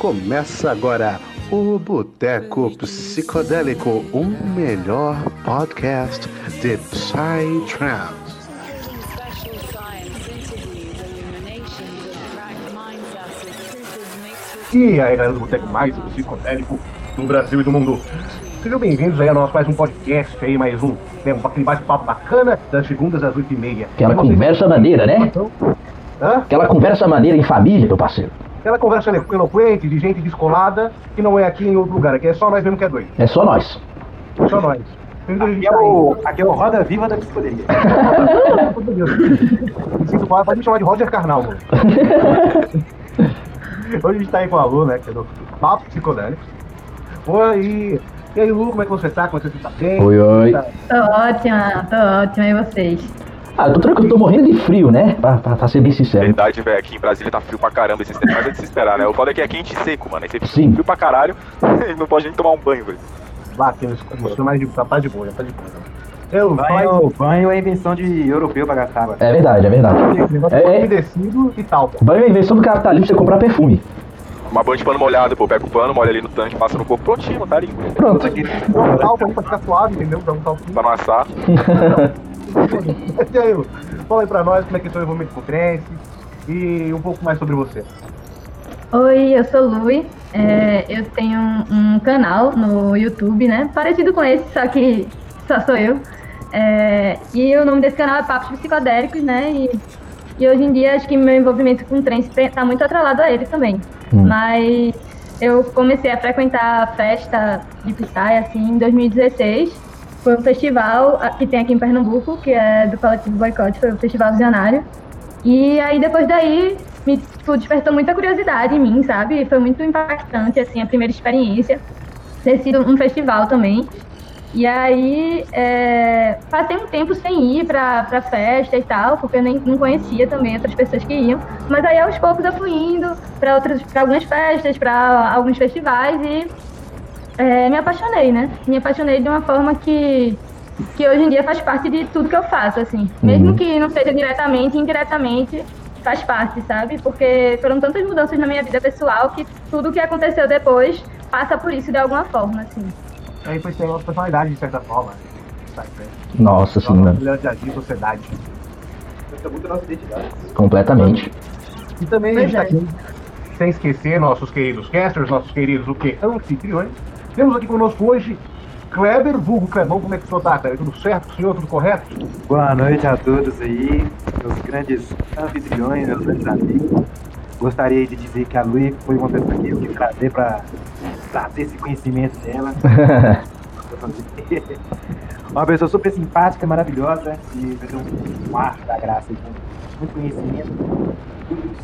Começa agora o Boteco Psicodélico, o melhor podcast de Psytrance. E aí, galera do Boteco mais psicodélico do Brasil e do mundo. Sejam bem-vindos aí a nosso mais um podcast aí, mais um, né, um aquele bate-papo bacana das segundas às oito e meia. Aquela conversa maneira, né? Hã? Aquela conversa maneira em família, meu parceiro. Aquela conversa elo- eloquente de gente descolada que não é aqui em outro lugar, aqui é só nós mesmo que é doido. É só nós. Só nós. Gente Aqui é, tá o, aqui é o Roda Viva da Psicodelia. Me sinto quase- Pode me chamar de Roger Carnal, mano. Hoje a gente tá aí com a Lu, né? Que é do Papo Psicodélico. Oi, e aí, Lu, como é que você tá? Como é que você tá bem? Oi, oi. Tá- Tô ótima, tô ótima, e vocês? Ah, eu tô tranquilo, eu tô morrendo de frio, né? Pra, pra, pra ser bem sincero. Verdade, velho, aqui em Brasília tá frio pra caramba, esses tempos, mas é de se esperar, né? O foda é que é quente e seco, mano. Aí você fica Sim. frio pra caralho não pode nem tomar um banho, velho. Bateu, isso mais de, tá, tá de boa, já tá de boa. Eu, Banho, banho é invenção de europeu pra gastar. mano. É verdade, é verdade. negócio É, é. umedecido e tal. Banho é invenção do você comprar perfume. Uma banho de pano molhado, pô, pega o pano, molha ali no tanque, passa no corpo, prontinho, tá limpo. Pronto. Um talco aí pra ficar suave, entendeu? Dá um. Pra não assar. E aí, Lu, fala aí pra nós como é que é o seu envolvimento com o trance e um pouco mais sobre você. Oi, eu sou Lui, é, eu tenho um, um canal no YouTube, né? Parecido com esse, só que só sou eu. É, e o nome desse canal é Papos Psicodélicos, né? E, e hoje em dia acho que meu envolvimento com trance tá muito atrelado a ele também. Hum. Mas eu comecei a frequentar a festa de Psy, assim, em 2016. Foi um festival ah, que tem aqui em Pernambuco, que é do Coletivo Boicote, foi o Festival Visionário. E aí depois daí me tipo, despertou muita curiosidade em mim, sabe? Foi muito impactante, assim, a primeira experiência. Ter sido um festival também. E aí é, passei um tempo sem ir pra, pra festa e tal, porque eu nem não conhecia também outras pessoas que iam. Mas aí aos poucos eu fui indo pra outras, para algumas festas, pra alguns festivais e é, me apaixonei, né? Me apaixonei de uma forma que, que hoje em dia faz parte de tudo que eu faço, assim. Mesmo Uhum. que não seja diretamente, indiretamente faz parte, sabe? Porque foram tantas mudanças na minha vida pessoal que tudo que aconteceu depois passa por isso de alguma forma, assim. Aí foi ter a nossa personalidade, de certa forma. Sabe? Nossa Nossa senhora. de agir em sociedade. Isso é muito nossa identidade. Completamente. E também a Pois gente tá é. aqui, sem esquecer nossos queridos casters, nossos queridos o quê? Anfitriões. Temos aqui conosco hoje Kleber, vulgo Clebão, como é que o senhor tá, Kleber? Tudo certo, senhor? Tudo correto? Boa noite a todos aí, meus grandes anfitriões, meus grandes amigos. Gostaria de dizer que a Lui foi uma pessoa que eu tive prazer pra trazer esse conhecimento dela. uma pessoa super simpática, maravilhosa e um ar da graça aí, com muito conhecimento. Tudo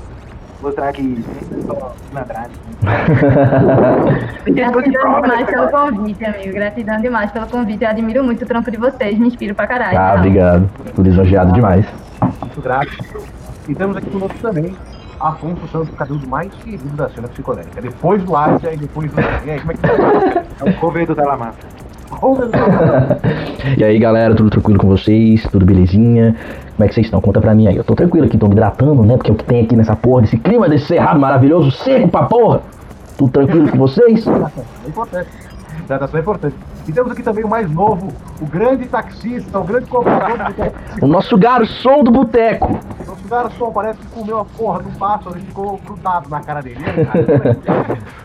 Mostrar que só malandragem. Gratidão demais pelo convite, amigo. Gratidão demais pelo convite. Eu admiro muito o trampo de vocês, me inspiro pra caralho. Ah, Não. obrigado. Tô lisonjeado demais. Muito grato. E temos aqui conosco também Afonso Santos, o cabelo mais querido da cena psicodélica. Depois do Árcia e depois do. E aí, como é que tá? É o cover do Telamassa. E aí, galera, tudo tranquilo com vocês? Tudo belezinha? Como é que vocês estão? Conta pra mim aí. Eu tô tranquilo aqui, tô me hidratando, né? Porque é o que tem aqui nessa porra, desse clima desse cerrado maravilhoso, seco pra porra. Tudo tranquilo com vocês? É importante. Hidratação é importante. E temos aqui também o mais novo, o grande taxista, o grande cobrador do O nosso garçom do boteco. Nosso garçom parece que comeu a porra do pássaro e ficou grudado na cara dele.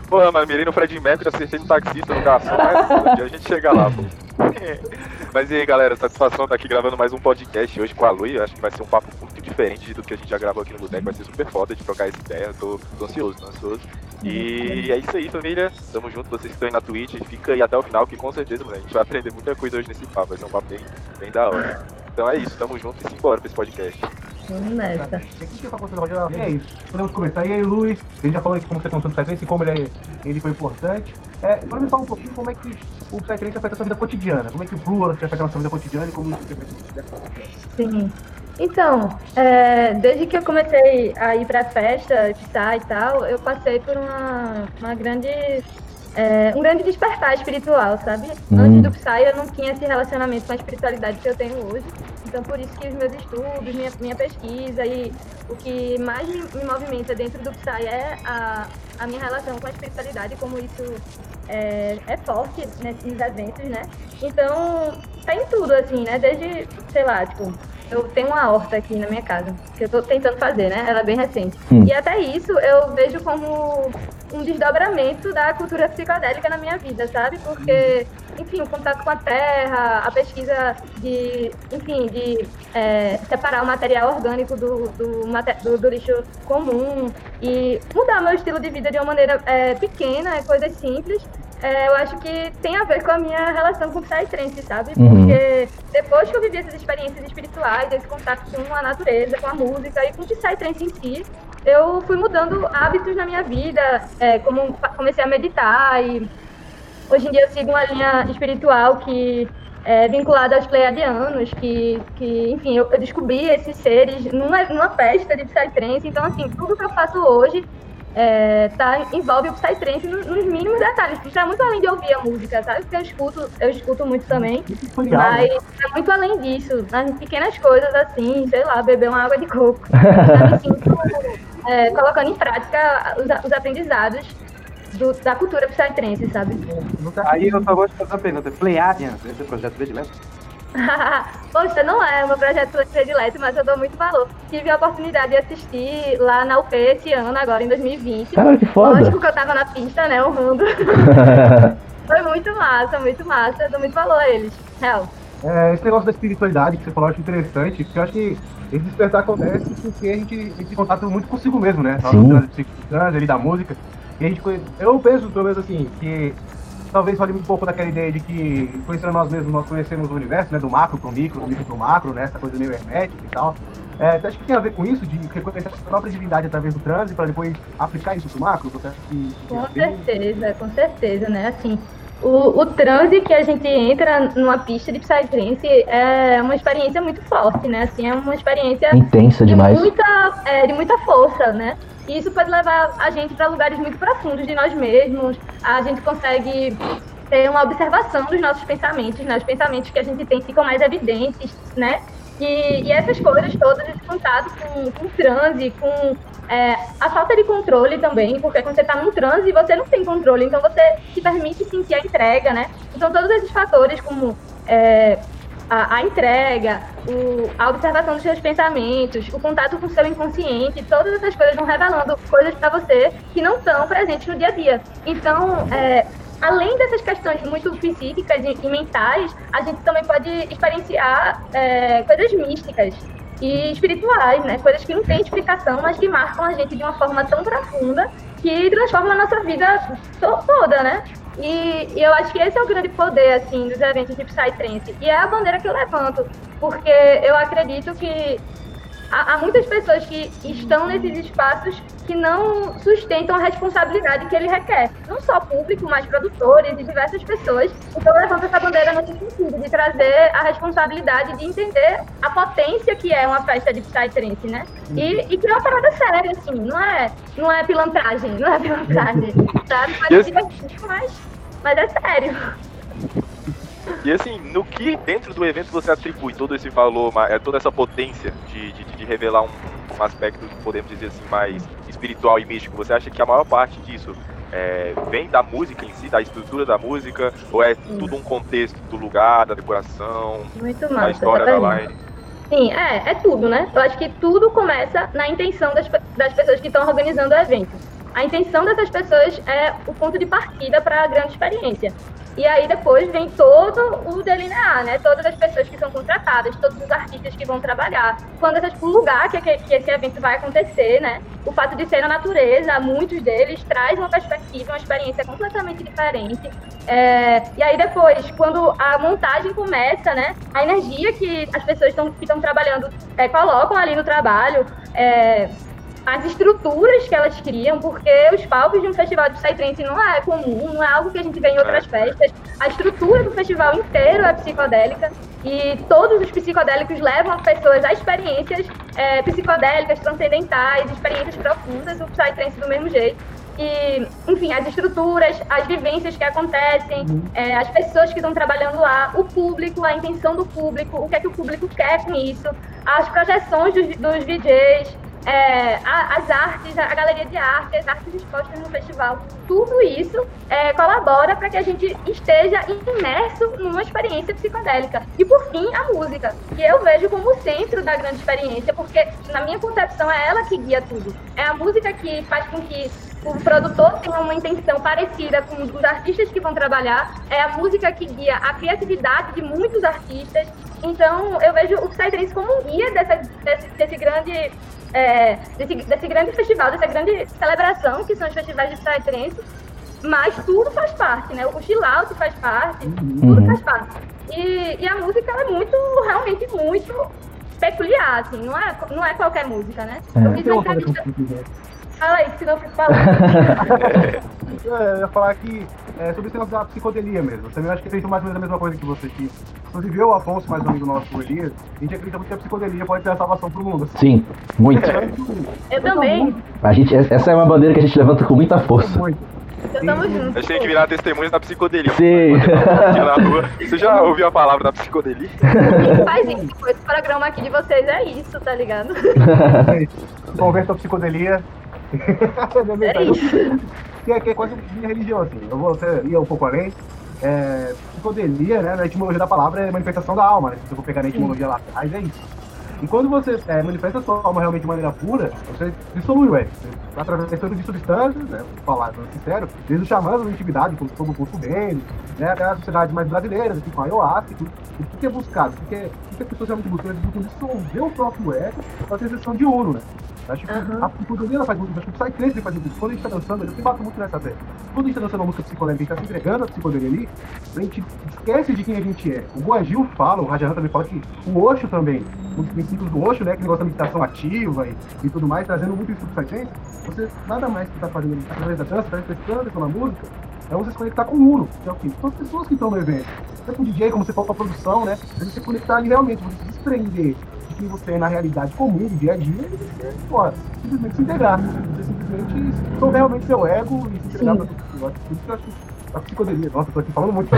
Porra, mas mirei no Fred Mercury, acertei no taxista, no garçom, mas um dia a gente chega lá, pô. Mas e aí, galera, satisfação estar aqui gravando mais um podcast hoje com a. Eu acho que vai ser um papo muito diferente tudo que a gente já gravou aqui no Boteco. Vai ser super foda de trocar essa ideia. Tô, tô ansioso, tô ansioso. E é isso aí, família. Tamo junto, vocês que estão aí na Twitch. Fica aí até o final, que com certeza, mano, a gente vai aprender muita coisa hoje nesse papo. Vai ser um papo bem, bem da hora. Então é isso, tamo junto e simbora pra esse podcast. Vamos nessa. O que acontecendo, é isso. Podemos começar. E aí, Luiz? A gente já falou como você começou no Psytrance e como ele, é- ele foi importante. É, me fala um pouquinho como é que o Psytrance afeta a sua vida cotidiana. Como é que o Blue afeta a sua vida cotidiana e como isso afeta Sim. Então, é, desde que eu comecei a ir pra festa, Psy e tal, eu passei por uma, uma grande é, um grande despertar espiritual, sabe? Hum. Antes do Psy eu não tinha esse relacionamento com a espiritualidade que eu tenho hoje. Então por isso que os meus estudos, minha, minha pesquisa e o que mais me, me movimenta dentro do Psy é a, a minha relação com a espiritualidade, como isso é, é forte nesses eventos, né? Então, tá em tudo, assim, né? Desde, sei lá, tipo, eu tenho uma horta aqui na minha casa, que eu tô tentando fazer, né? Ela é bem recente. Hum. E até isso eu vejo como um desdobramento da cultura psicodélica na minha vida, sabe? Porque, enfim, o contato com a terra, a pesquisa de, enfim, de é, separar o material orgânico do, do, do- do lixo comum e mudar meu estilo de vida de uma maneira é, pequena, coisas simples, é, eu acho que tem a ver com a minha relação com o Psytrance, sabe? Uhum. Porque depois que eu vivi essas experiências espirituais, esse contato com a natureza, com a música e com o Psytrance em si, eu fui mudando hábitos na minha vida, é, como comecei a meditar e hoje em dia eu sigo uma linha espiritual que é vinculada aos pleiadianos, que, que enfim, eu, eu descobri esses seres numa, numa festa de Psytrance, então assim, tudo que eu faço hoje é, tá, envolve o Psytrance no- nos mínimos detalhes, porque é muito além de ouvir a música, sabe? Porque eu escuto, eu escuto muito também, legal, mas né? é muito além disso, nas pequenas coisas assim, sei lá, beber uma água de coco. Me sinto é, colocando em prática os, os aprendizados do- da cultura psytrance, sabe? Aí eu só vou te fazer uma pergunta. Pleiadians, esse é o projeto predileto? Poxa, não é o meu projeto predileto, mas eu dou muito valor. Tive a oportunidade de assistir lá na UP esse ano, agora em 2020. Caralho, que foda. Lógico que eu tava na pista, né, honrando. Foi muito massa, muito massa. Eu dou muito valor a eles. Real. É, esse negócio da espiritualidade que você falou, eu acho interessante, porque eu acho que esse despertar acontece porque a gente tem esse contato muito consigo mesmo, né? Sim. Ali da música. E a gente Eu penso, pelo menos assim, que talvez fale um pouco daquela ideia de que conhecendo nós mesmos, nós conhecemos o universo, né? Do macro pro micro, do micro pro macro, né? Essa coisa meio hermética e tal. É, você acha que tem a ver com isso, de reconhecer a própria divindade através do transe, para depois aplicar isso pro macro? Você acha que... que Com certeza, com certeza, né? Assim, o, o transe que a gente entra numa pista de Psytrance é uma experiência muito forte, né? Assim, é uma experiência Intensa demais. de muita, é, de muita força, né? E isso pode levar a gente para lugares muito profundos de nós mesmos. A gente consegue ter uma observação dos nossos pensamentos, né? Os pensamentos que a gente tem ficam mais evidentes, né? E, e essas coisas todas, esse contato com, com transe, com é, a falta de controle também, porque quando você tá num transe, você não tem controle, então você se permite sentir a entrega, né? Então todos esses fatores, como é, a, a entrega, o- a observação dos seus pensamentos, o contato com o seu inconsciente, todas essas coisas vão revelando coisas para você que não estão presentes no dia a dia. Então, é, além dessas questões muito psíquicas e, mentais, a gente também pode experienciar é, coisas místicas e espirituais, né? Coisas que não têm explicação, mas que marcam a gente de uma forma tão profunda que transformam a nossa vida to- toda, né? E, e eu acho que esse é o grande poder, assim, dos eventos de Psytrance. E é a bandeira que eu levanto, porque eu acredito que há, há muitas pessoas que estão nesses espaços que não sustentam a responsabilidade que ele requer. Não só público, mas produtores e diversas pessoas. Então eu levanto essa bandeira nesse sentido, de trazer a responsabilidade de entender a potência que é uma festa de Psytrance, né? E, e que é uma parada séria, assim, não é, não é pilantragem, não é pilantragem, sabe? Mas, Yes. divertido, mas, mas é sério. E assim, no que dentro do evento você atribui todo esse valor, eh, toda essa potência de, de, de revelar um, um aspecto, podemos dizer assim, mais espiritual e místico? Você acha que a maior parte disso eh, vem da música em si, da estrutura da música, ou é tudo um contexto do lugar, da decoração, Muito da massa. história essa da line? Sim, é, é tudo, né? Eu acho que tudo começa na intenção das, das pessoas que estão organizando o evento. A intenção dessas pessoas é o ponto de partida para a grande experiência. E aí depois vem todo o delinear, né? Todas as pessoas que são contratadas, todos os artistas que vão trabalhar, quando essas, o lugar que, que, esse evento vai acontecer, né? O fato de ser na natureza, muitos deles traz uma perspectiva, uma experiência completamente diferente. É, e aí depois, quando a montagem começa, né? A energia que as pessoas tão, que estão trabalhando é, colocam ali no trabalho, é, as estruturas que elas criam, porque os palcos de um festival de Psytrance não é comum, não é algo que a gente vê em outras festas. A estrutura do festival inteiro é psicodélica e todos os psicodélicos levam as pessoas a experiências é, psicodélicas, transcendentais, experiências profundas, o Psytrance do mesmo jeito. E, enfim, as estruturas, as vivências que acontecem, é, as pessoas que estão trabalhando lá, o público, a intenção do público, o que é que o público quer com isso, as projeções dos, dos DJs, é, a, as artes, a galeria de arte, as artes expostas no festival, tudo isso é, colabora para que a gente esteja imerso numa experiência psicodélica. E por fim, a música, que eu vejo como o centro da grande experiência, porque na minha concepção é ela que guia tudo. É a música que faz com que o produtor tenha uma intenção parecida com os artistas que vão trabalhar, é a música que guia a criatividade de muitos artistas. Então, eu vejo o Psytrance como um guia dessa, desse, desse grande é, desse, desse, grande festival, dessa grande celebração que são os festivais de Psytrance, mas tudo faz parte, né? O out faz parte, uhum. tudo faz parte. E, e a música é muito, realmente muito peculiar, assim, não é, não é qualquer música, né? É. Eu fiz uma entrevista... Fala aí, senão eu fico falando. é, eu ia falar que é, sobre esse negócio da psicodelia mesmo. Eu também acho que tem mais ou menos a mesma coisa que você que Inclusive eu, Afonso, mais um amigo nosso, Elias, a gente acredita muito que a psicodelia pode ter a salvação pro mundo. Assim. Sim, muito. eu também. A gente, essa é uma bandeira que a gente levanta com muita força. Muito. A gente tem que virar testemunhas da psicodelia. Sim. Você já ouviu a palavra da psicodelia? Faz isso, esse programa aqui de vocês é isso, tá ligado? Conversa a psicodelia é isso. Que é, que é quase minha religião, assim. Eu vou até ir um pouco além. É, psicodelia, né, na etimologia da palavra, é manifestação da alma, né? Se eu for pegar na etimologia lá atrás, é isso. E quando você é, manifesta a sua alma realmente de maneira pura, você dissolui o ego. Através de substâncias, né, falar sincero, desde o xamã da intimidade, como o curso dele, né, até as sociedades mais brasileiras, aqui com a ayahuasca, tudo. O que é buscado? O que, é, o que as pessoas realmente buscam? Eles buscam dissolver o próprio ego para ter sessão de ouro, né? Acho que uhum. a faz muito, acho que o Psytrance faz muito. Quando a gente tá dançando, eu sempre bato muito nessa ideia. Quando a gente tá dançando uma música psicodélica, a gente tá se entregando a psicologia ali, a gente esquece de quem a gente é. O Guagil fala, o Rajahan também fala que o Osho também, um dos princípios do Osho, né, que negócio da meditação ativa e, e tudo mais, trazendo muito isso pro Psytrance, você nada mais que tá fazendo através da dança, tá refletindo pela música, é você se conectar com o Uno, que é o quê? São as pessoas que estão no evento. Tanto o DJ, como você falou pra produção, né? Você se conectar ali realmente, você se desprender que você é na realidade comum, do dia a dia, e você. Simplesmente se integrar. Você simplesmente souber realmente seu ego e se entregar para tudo. Que eu acho a psicodelia. Nossa, tô aqui falando muito.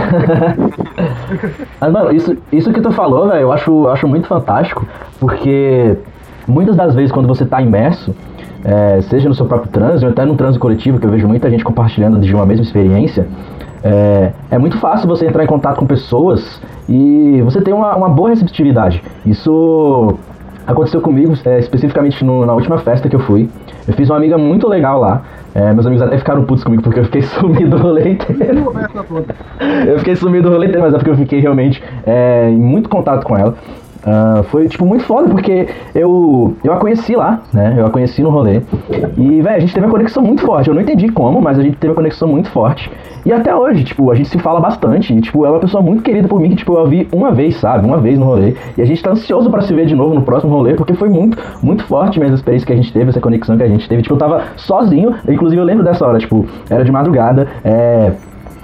Mas, mano, isso, isso que tu falou, velho, eu acho, acho muito fantástico, porque muitas das vezes quando você tá imerso, é, seja no seu próprio trânsito, ou até no trânsito coletivo, que eu vejo muita gente compartilhando de uma mesma experiência, é, é muito fácil você entrar em contato com pessoas e você tem uma, uma boa receptividade. Isso aconteceu comigo, é, especificamente no, na última festa que eu fui. Eu fiz uma amiga muito legal lá. É, meus amigos até ficaram putos comigo porque eu fiquei sumido o rolê inteiro. eu fiquei sumido o rolê inteiro, mas é porque eu fiquei realmente é, em muito contato com ela. Uh, foi, tipo, muito foda, porque eu, eu a conheci lá, né? Eu a conheci no rolê. E, velho, a gente teve uma conexão muito forte. Eu não entendi como, mas a gente teve uma conexão muito forte. E até hoje, tipo, a gente se fala bastante. E, tipo, ela é uma pessoa muito querida por mim, que, tipo, eu a vi uma vez, sabe? Uma vez no rolê. E a gente tá ansioso para se ver de novo no próximo rolê, porque foi muito, muito forte mesmo a experiência que a gente teve, essa conexão que a gente teve. Tipo, eu tava sozinho, inclusive eu lembro dessa hora, tipo, era de madrugada, é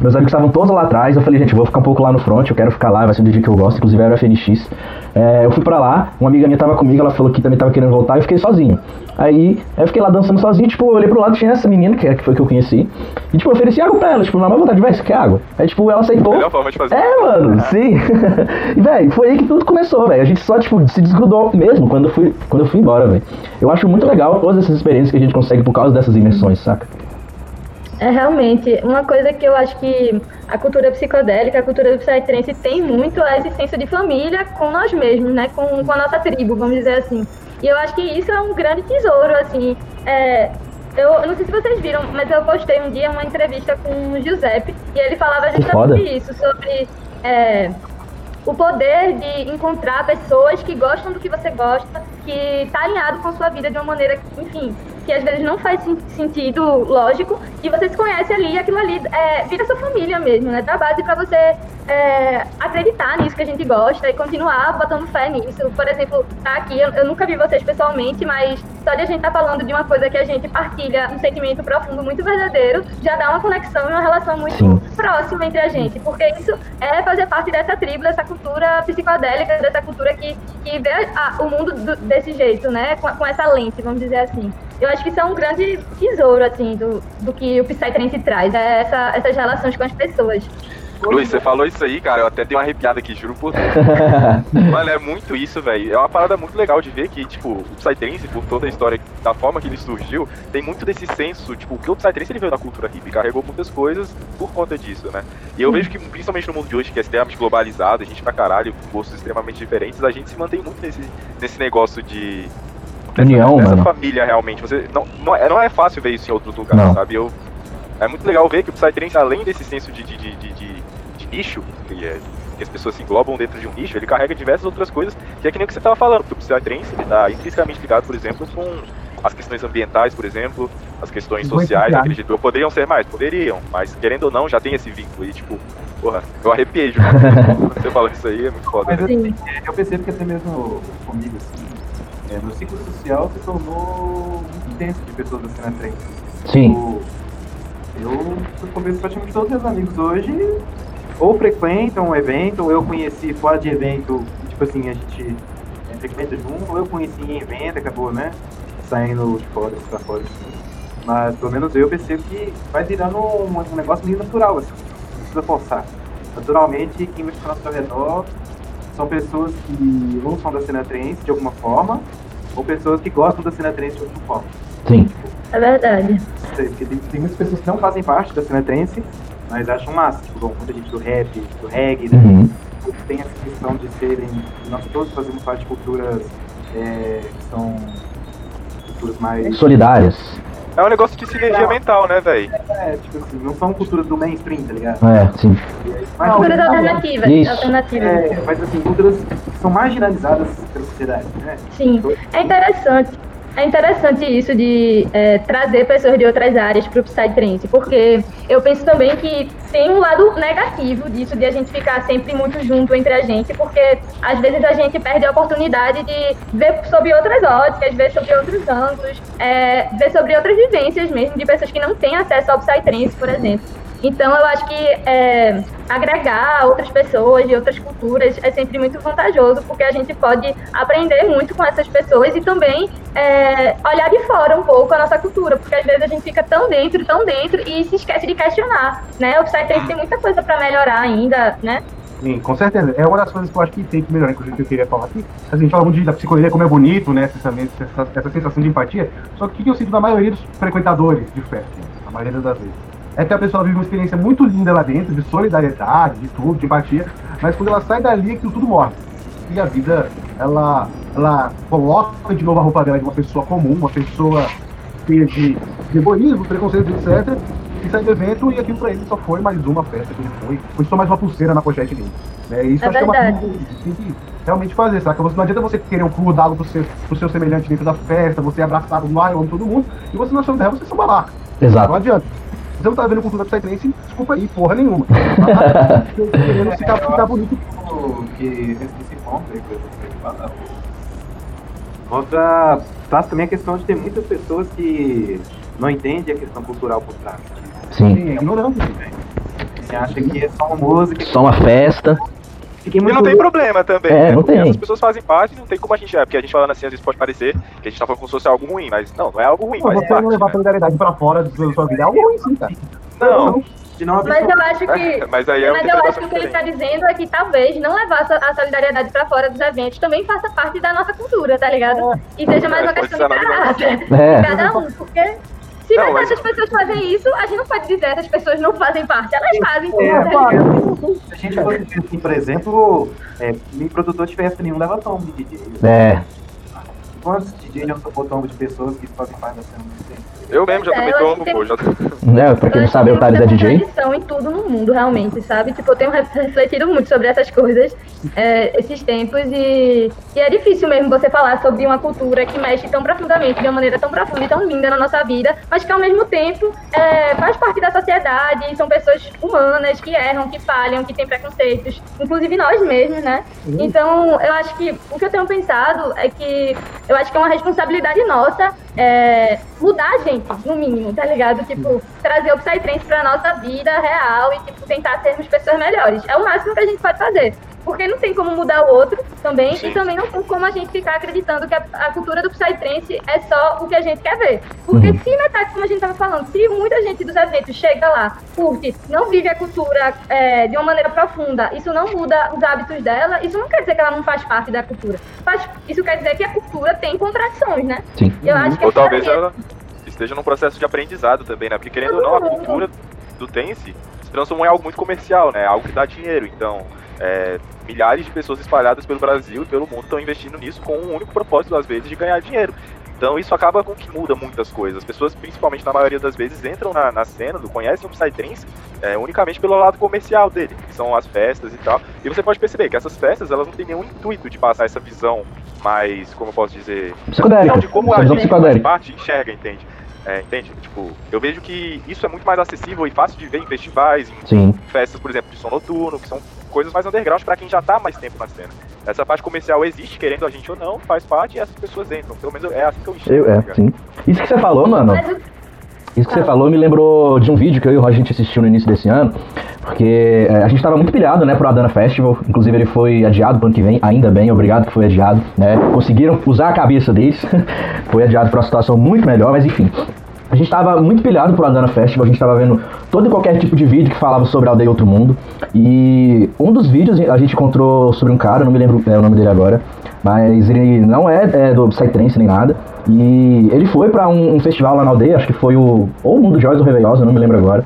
meus amigos estavam todos lá atrás. Eu falei, gente, vou ficar um pouco lá no front, eu quero ficar lá, vai ser um dia que eu gosto. Inclusive era o FNX. É, eu fui pra lá, uma amiga minha tava comigo, ela falou que também tava querendo voltar, e eu fiquei sozinho. Aí eu fiquei lá dançando sozinho, tipo, eu olhei pro lado, tinha essa menina, que, é, que foi que eu conheci. E tipo, eu ofereci água pra ela, tipo, na maior vontade, vai, você quer água? Aí tipo, ela aceitou. Melhor forma de fazer. É, mano, ah. sim. e velho, foi aí que tudo começou, velho. A gente só, tipo, se desgrudou mesmo quando eu fui, quando eu fui embora, velho. Eu acho muito legal todas essas experiências que a gente consegue por causa dessas imersões, saca? É realmente uma coisa que eu acho que a cultura psicodélica, a cultura do psytrance tem muito a existência de família com nós mesmos, né? Com, com a nossa tribo, vamos dizer assim. E eu acho que isso é um grande tesouro, assim. É, eu não sei se vocês viram, mas eu postei um dia uma entrevista com o Giuseppe e ele falava justamente isso, sobre é, o poder de encontrar pessoas que gostam do que você gosta, que está alinhado com a sua vida de uma maneira, enfim, que às vezes não faz sentido lógico, e você se conhece ali, aquilo ali é, vira sua família mesmo, né? Dá base para você é, acreditar nisso que a gente gosta e continuar botando fé nisso. Por exemplo, tá aqui, eu, eu nunca vi vocês pessoalmente, mas só de a gente estar tá falando de uma coisa que a gente partilha um sentimento profundo, muito verdadeiro, já dá uma conexão e uma relação muito Sim. próxima entre a gente, porque isso é fazer parte dessa tribo, dessa cultura psicodélica, dessa cultura que, que vê a, o mundo do, desse jeito, né? Com, com essa lente, vamos dizer assim. Eu acho que isso é um grande tesouro, assim, do, do que o Psytrance traz, é essa, essas relações com as pessoas. Luiz, você falou isso aí, cara, eu até dei uma arrepiada aqui, juro por Deus. Mano, é muito isso, velho. É uma parada muito legal de ver que, tipo, o Psytrance, por toda a história, da forma que ele surgiu, tem muito desse senso, tipo, que o Psytrance ele veio da cultura hippie, carregou muitas coisas por conta disso, né? E eu vejo que, principalmente no mundo de hoje, que é extremamente globalizado, a gente pra caralho, com gostos extremamente diferentes, a gente se mantém muito nesse, nesse negócio de. União, dessa mano. família, realmente. Você, não, não, é, não é fácil ver isso em outros lugares, Não. sabe? Eu, é muito legal ver que o Psytrance, além desse senso de, de, de, de, de- de nicho, que, é, que as pessoas se englobam dentro de um nicho, ele carrega diversas outras coisas, que é que nem o que você estava falando, porque o Psytrance ele está intrinsecamente ligado, por exemplo, com as questões ambientais, por exemplo, as questões Muito sociais, ligado. acredito. Poderiam ser mais, poderiam, mas querendo ou não, já tem esse vínculo. E tipo, porra, eu arrepiei de quando você falando isso aí, é muito foda. Mas né? Sim. Eu percebo que até mesmo comigo, assim, é, meu ciclo social se tornou muito intenso de pessoas assim na frente. Sim. Eu, eu converso praticamente todos os meus amigos hoje, ou frequentam um evento, ou eu conheci fora de evento, tipo assim, a gente é, frequenta junto, ou eu conheci em evento, acabou, né? Saindo de fora, pra fora. Assim. Mas pelo menos eu percebo que vai virando um, um negócio meio natural, assim, não precisa forçar. Naturalmente, quem vai ficar ao seu redor são pessoas que ou são da cena trance de alguma forma, ou pessoas que gostam da cena trance de alguma forma. Sim. É verdade. Sei, porque tem, tem muitas pessoas que não fazem parte da cena trance, mas acham massa. Tipo, bom, muita gente do rap, do reggae, né? Uhum. Tem essa questão de serem. Nós todos fazemos parte de culturas é, que são culturas mais. Solidárias. É um negócio de sinergia mental, né, velho? É, tipo assim, não são culturas do mainstream, tá ligado? É, sim. Mas, Culturas alternativas. Isso. Alternativas. é, mas assim, culturas que são marginalizadas pela sociedade, né? Sim, é interessante. É interessante isso de é, trazer pessoas de outras áreas para o Psytrance, porque eu penso também que tem um lado negativo disso, de a gente ficar sempre muito junto entre a gente, porque às vezes a gente perde a oportunidade de ver sobre outras óticas, ver sobre outros ângulos, é, ver sobre outras vivências mesmo, de pessoas que não têm acesso ao Psytrance, por exemplo. Então eu acho que é, agregar outras pessoas de outras culturas é sempre muito vantajoso, porque a gente pode aprender muito com essas pessoas e também é, olhar de fora um pouco a nossa cultura, porque às vezes a gente fica tão dentro, tão dentro e se esquece de questionar, né? O Psytrance tem muita coisa para melhorar ainda, né? Sim, com certeza. É uma das coisas que eu acho que tem que melhorar, inclusive, que eu queria falar aqui. A gente fala muito da psicologia, como é bonito, né? Essa, essa, essa sensação de empatia. Só que o que eu sinto na maioria dos frequentadores de festa, a maioria das vezes, é que a pessoa vive uma experiência muito linda lá dentro, de solidariedade, de tudo, de empatia, mas quando ela sai dali, aquilo tudo morre. E a vida, ela, ela coloca de novo a roupa dela de uma pessoa comum, uma pessoa cheia de, egoísmo, preconceito, etc. E sai do evento e aquilo pra ele só foi mais uma festa que ele foi. Foi só mais uma pulseira na pochete dele. Né? E isso É acho que é uma verdade. coisa que a gente tem que realmente fazer, saca? Não adianta você querer um cubo d'água pro seu, pro seu semelhante dentro da festa, você abraçado lá, eu amo todo mundo, e você na sua terra você é só. Não Exato. adianta. Você não tá vendo cultura psytrance, desculpa aí, porra nenhuma. Tá? Querendo ficar, ficar bonito. que esse ponto aí que eu falar. Outra traz também a questão de ter muitas pessoas que não entendem a questão cultural por trás. Sim. Sim, é ignorante. Você acha que é só uma música. Só uma festa. Fiquei E muito não tem problema também, É, né? não Porque tem. As pessoas fazem parte, não tem como a gente. É, porque a gente falando assim, às vezes pode parecer que a gente tá falando como se fosse algo ruim, mas não, não é algo ruim, faz você parte. não levar a né? solidariedade pra fora da sua vida é algo ruim, sim, cara. Não, de não Mas eu acho que. É, mas aí é Mas eu acho que o que ele está dizendo é que talvez não levar a solidariedade para fora dos eventos também faça parte da nossa cultura, tá ligado? E seja mais É, uma questão de caráter É. de cada um, porque se Não, não, mas- essas pessoas fazem isso, a gente não pode dizer essas pessoas não fazem parte, elas fazem sim, É, ligado? Se a gente fosse dizer assim, por exemplo, é, nem produtor de festa nenhum leva tombo de DJ. É. Quantos DJ já tocou tombo de pessoas que fazem parte da cena? Eu mesmo já É, tomei eu tombo, pô. Já... Né, pra quem não sabe, o Thales é tem DJ. contradição em tudo no mundo, realmente, sabe? Tipo, eu tenho re- refletido muito sobre essas coisas é, esses tempos e, e é difícil mesmo você falar sobre uma cultura que mexe tão profundamente, de uma maneira tão profunda e tão linda na nossa vida, mas que ao mesmo tempo é, faz parte da sociedade, são pessoas humanas que erram, que falham, que têm preconceitos, inclusive nós mesmos, né? Então, eu acho que o que eu tenho pensado é que eu acho que é uma responsabilidade nossa é, mudar a gente, no mínimo, tá ligado? Tipo, trazer o Psytrance pra nossa vida real e, tipo, tentar sermos pessoas melhores. É o máximo que a gente pode fazer. Porque não tem como mudar o outro também, Sim. e também não tem como a gente ficar acreditando que a, a cultura do Psytrance é só o que a gente quer ver. Porque Uhum. se metade, como a gente tava falando, se muita gente dos eventos chega lá, curte, não vive a cultura é, de uma maneira profunda, isso não muda os hábitos dela, isso não quer dizer que ela não faz parte da cultura. Faz, isso quer dizer que a cultura tem contradições, né? Sim. Eu acho que Ou é talvez ela esteja num processo de aprendizado também, né? Porque querendo ou não, a cultura do Tense se transformou em algo muito comercial, né? Algo que dá dinheiro. Então, é, milhares de pessoas espalhadas pelo Brasil e pelo mundo estão investindo nisso com um único propósito, às vezes, de ganhar dinheiro. Então isso acaba com que muda muitas coisas. As pessoas, principalmente na maioria das vezes, entram na, na cena, do, conhecem o Psytrance é, unicamente pelo lado comercial dele, que são as festas e tal. E você pode perceber que essas festas, elas não têm nenhum intuito de passar essa visão mais, como eu posso dizer, Psicodélica. de como a gente faz parte enxerga, entende? É, entende? Tipo, eu vejo que isso é muito mais acessível e fácil de ver em festivais, em Sim. festas, por exemplo, de som noturno, que são coisas mais underground pra quem já tá há mais tempo na cena. Essa parte comercial existe, querendo a gente ou não, faz parte e essas pessoas entram. Pelo menos é assim que eu enxergo. Eu, tá é, ligado? sim. Isso que você falou, mano, Mas o- Isso que você falou me lembrou de um vídeo que eu e o Roger a gente assistiu no início desse ano, porque é, a gente tava muito pilhado, né, pro Adana Festival, inclusive ele foi adiado pro ano que vem, ainda bem, obrigado que foi adiado, né, conseguiram usar a cabeça deles, foi adiado pra uma situação muito melhor, mas enfim. A gente tava muito pilhado pro Adana Festival, a gente tava vendo todo e qualquer tipo de vídeo que falava sobre a Aldeia Outro Mundo, e um dos vídeos a gente encontrou sobre um cara, não me lembro é, o nome dele agora, mas ele não é, é do Psytrance nem nada. E ele foi pra um, um festival lá na aldeia, acho que foi o. Ou Mundo Joyce ou Reveiosa, não me lembro agora.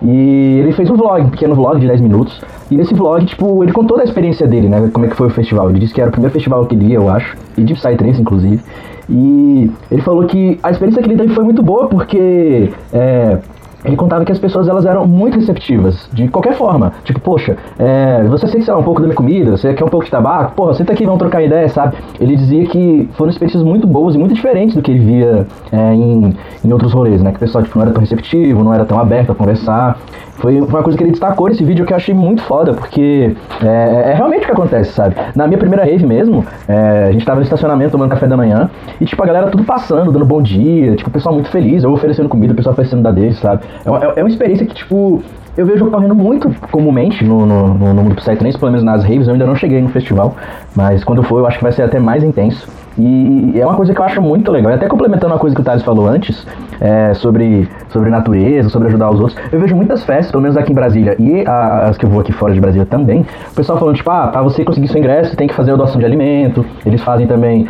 E ele fez um vlog, um pequeno vlog de 10 minutos. E nesse vlog, tipo, ele contou da experiência dele, né? Como é que foi o festival. Ele disse que era o primeiro festival que ele ia, eu acho. E de Psytrance, inclusive. E ele falou que a experiência que ele teve foi muito boa porque. É, ele contava que as pessoas elas eram muito receptivas, de qualquer forma. Tipo, poxa, é, você sei lá, um pouco da minha comida, você quer um pouco de tabaco, porra, senta aqui, vamos trocar ideia, sabe? Ele dizia que foram experiências muito boas e muito diferentes do que ele via é, em, em outros rolês, né? Que o pessoal tipo, não era tão receptivo, não era tão aberto a conversar. Foi uma coisa que ele destacou nesse vídeo que eu achei muito foda, porque é, é realmente o que acontece, sabe? Na minha primeira rave mesmo, é, a gente tava no estacionamento tomando café da manhã, e tipo, a galera tudo passando, dando bom dia, tipo, o pessoal muito feliz, eu oferecendo comida, o pessoal oferecendo da deles, sabe? É uma, é uma experiência que, tipo, eu vejo ocorrendo muito comumente no, no, no, no mundo Psytrance, pelo menos nas raves, eu ainda não cheguei no festival, mas quando for eu acho que vai ser até mais intenso. E é uma coisa que eu acho muito legal. E até complementando uma coisa que o Thales falou antes, é, sobre, sobre natureza, sobre ajudar os outros. Eu vejo muitas festas, pelo menos aqui em Brasília, e a- as que eu vou aqui fora de Brasília também, o pessoal falando, tipo, ah, pra você conseguir seu ingresso, tem que fazer a doação de alimento. Eles fazem também.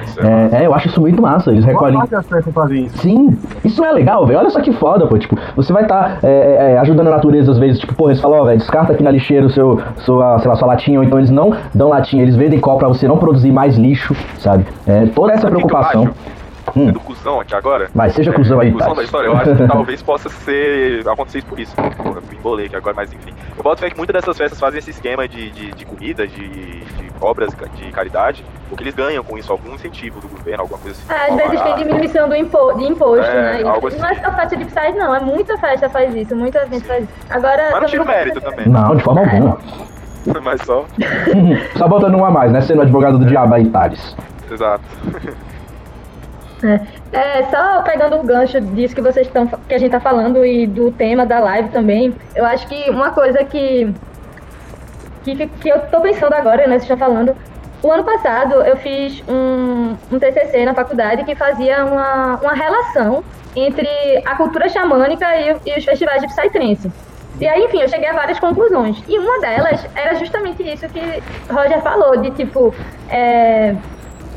É, é, eu acho isso muito massa. Eles recolhem. isso. Sim, isso não é legal, velho. Olha só que foda, pô. Tipo, você vai estar ajudando a natureza às vezes. Tipo, porra, eles falam, ó, velho, descarta aqui na lixeira o seu, sua, sei lá, sua latinha. Ou então eles não dão latinha, eles vendem copo pra você não produzir mais lixo, sabe? É, toda essa eu preocupação. Hum. É do cuzão aqui agora? Vai, seja cuzão aí, cuzão da história. Eu acho que talvez possa ser. acontecer isso por isso. Me embolei aqui agora, mas enfim. Eu boto fé que muitas dessas festas fazem esse esquema de, de, de comida, de, de obras de caridade, porque eles ganham com isso algum incentivo do governo, alguma coisa assim. É, às vezes tem Ah, diminuição do impo de imposto, É, né? algo Isso Não é assim. só festa de Psy, não. É muita festa faz isso, muita gente faz isso. Agora. Mas não tira mérito também. Não, de forma alguma. Mas só. Só botando um a mais, né? Sendo advogado do diabo aí, Thales. Exato. É, só pegando o gancho disso que vocês estão que a gente tá falando e do tema da live também, eu acho que uma coisa que que, que eu tô pensando agora, né, vocês estão falando, o ano passado eu fiz um, um TCC na faculdade que fazia uma, uma relação entre a cultura xamânica e, e os festivais de Psytrance. E aí, enfim, eu cheguei a várias conclusões. E uma delas era justamente isso que Roger falou, de tipo, é,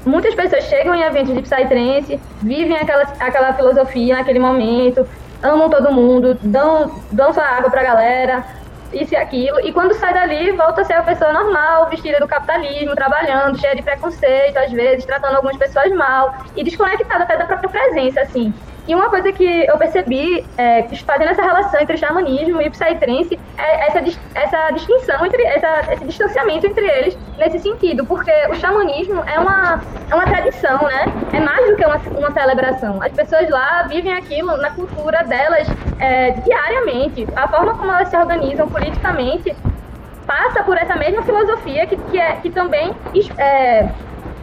muitas pessoas chegam em eventos de Psytrance, vivem aquela, aquela filosofia naquele momento, amam todo mundo, dão, dão sua água pra galera, isso e aquilo, e quando sai dali, volta a ser a pessoa normal, vestida do capitalismo, trabalhando, cheia de preconceito, às vezes, tratando algumas pessoas mal, e desconectada até da própria presença, assim. E uma coisa que eu percebi, é, fazendo essa relação entre xamanismo e psytrance, é essa, essa distinção, entre essa, esse distanciamento entre eles nesse sentido, porque o xamanismo é uma, é uma tradição, né? É mais do que uma, uma celebração. As pessoas lá vivem aquilo na cultura delas é, diariamente. A forma como elas se organizam politicamente passa por essa mesma filosofia que, que, é, que também é,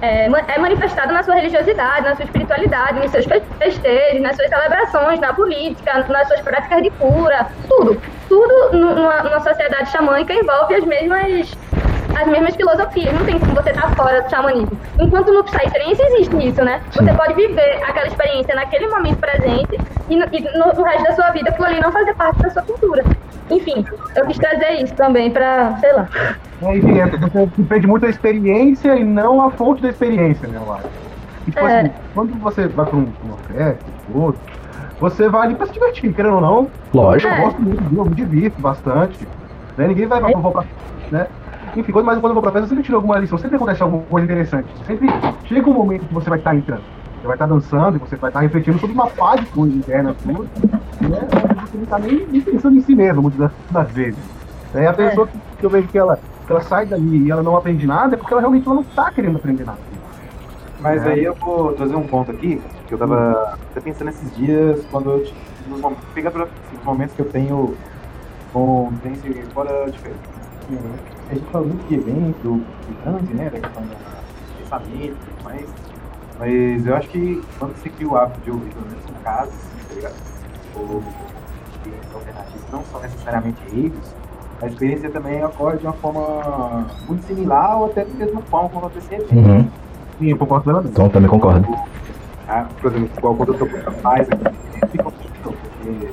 é, é manifestada na sua religiosidade, na sua espiritualidade, nos seus fe- festejos, nas suas celebrações, na política, nas suas práticas de cura, tudo. Tudo nu- numa, numa sociedade xamânica envolve as mesmas as mesmas filosofias. Não tem como você estar fora do xamanismo. Enquanto no Psytrance existe isso, né? Você pode viver aquela experiência naquele momento presente e, no, e no, no resto da sua vida aquilo ali não fazer parte da sua cultura. Enfim, eu quis trazer isso também pra, sei lá. É, enfim, é, você depende muito da experiência e não a fonte da experiência, né, eu acho. E, tipo É. assim, quando você vai pra, um, pra uma festa, outro, você vai ali pra se divertir, querendo ou não. Lógico. Eu gosto muito, eu me divirto bastante. Né? Ninguém vai pra, vou pra, né? Enfim, quando, mas quando eu vou pra festa, eu sempre tiro alguma lição, sempre acontece alguma coisa interessante. Sempre chega um momento que você vai estar entrando. Você vai estar dançando e você vai estar refletindo sobre uma paz de coisa interna sua, né? Você não tá nem, nem pensando em si mesmo, muitas das, vezes. É a pessoa que, que eu vejo que ela, que ela sai dali e ela não aprende nada, é porque ela realmente ela não tá querendo aprender nada. Mas É. aí eu vou trazer um ponto aqui, que eu tava até pensando esses dias, quando eu nos pegar pra assim, os momentos que eu tenho com trance fora de festa. A gente fala muito de evento, de trance, né? Da questão do pensamento e tudo mais. Mas eu acho que quando você cria o hábito de ouvir, pelo menos em casa, assim, tá ligado? Ou experiências alternativas, não são necessariamente raves, a experiência também ocorre de uma forma muito similar ou até da mesma forma como acontecer evento. Uhum. Sim, eu concordo plenamente. Então também concordo. Ah, por exemplo, igual quando eu tô com a paz aqui, fica pouquinho, porque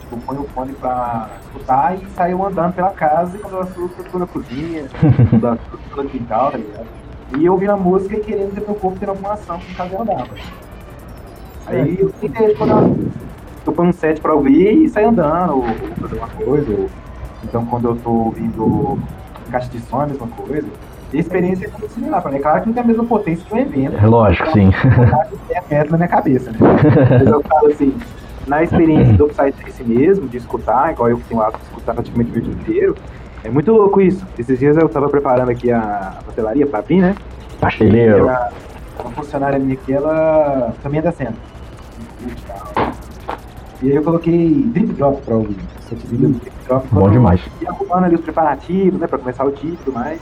tipo, põe o fone pra escutar e saiu andando pela casa e quando eu assusto, eu tô na cozinha, quando eu assusto, eu tô no quintal, tá ligado? E eu ouvindo a música e querendo ter meu corpo tendo alguma ação com o caso eu andava. Aí eu tentei quando eu, eu ponho um set pra ouvir e saio andando, ou, ou fazer uma coisa, ou então quando eu tô ouvindo caixa de som, a mesma coisa. E a experiência é muito similar pra mim. É claro que não tem a mesma potência que um evento É lógico, sim. é metro na minha cabeça, né? Mas eu falo assim, na experiência do Psytrance mesmo, de escutar, igual eu que tenho o hábito de escutar praticamente o dia inteiro, é muito louco isso. Esses dias eu tava preparando aqui a pastelaria pra abrir, né? Pasteleiro. Uma funcionária minha aqui, ela também é da cena. E aí eu coloquei drip drop pra ouvir. Sete vídeos drip drop. Bom demais. E arrumando ali os preparativos, né, pra começar o dia e tudo mais.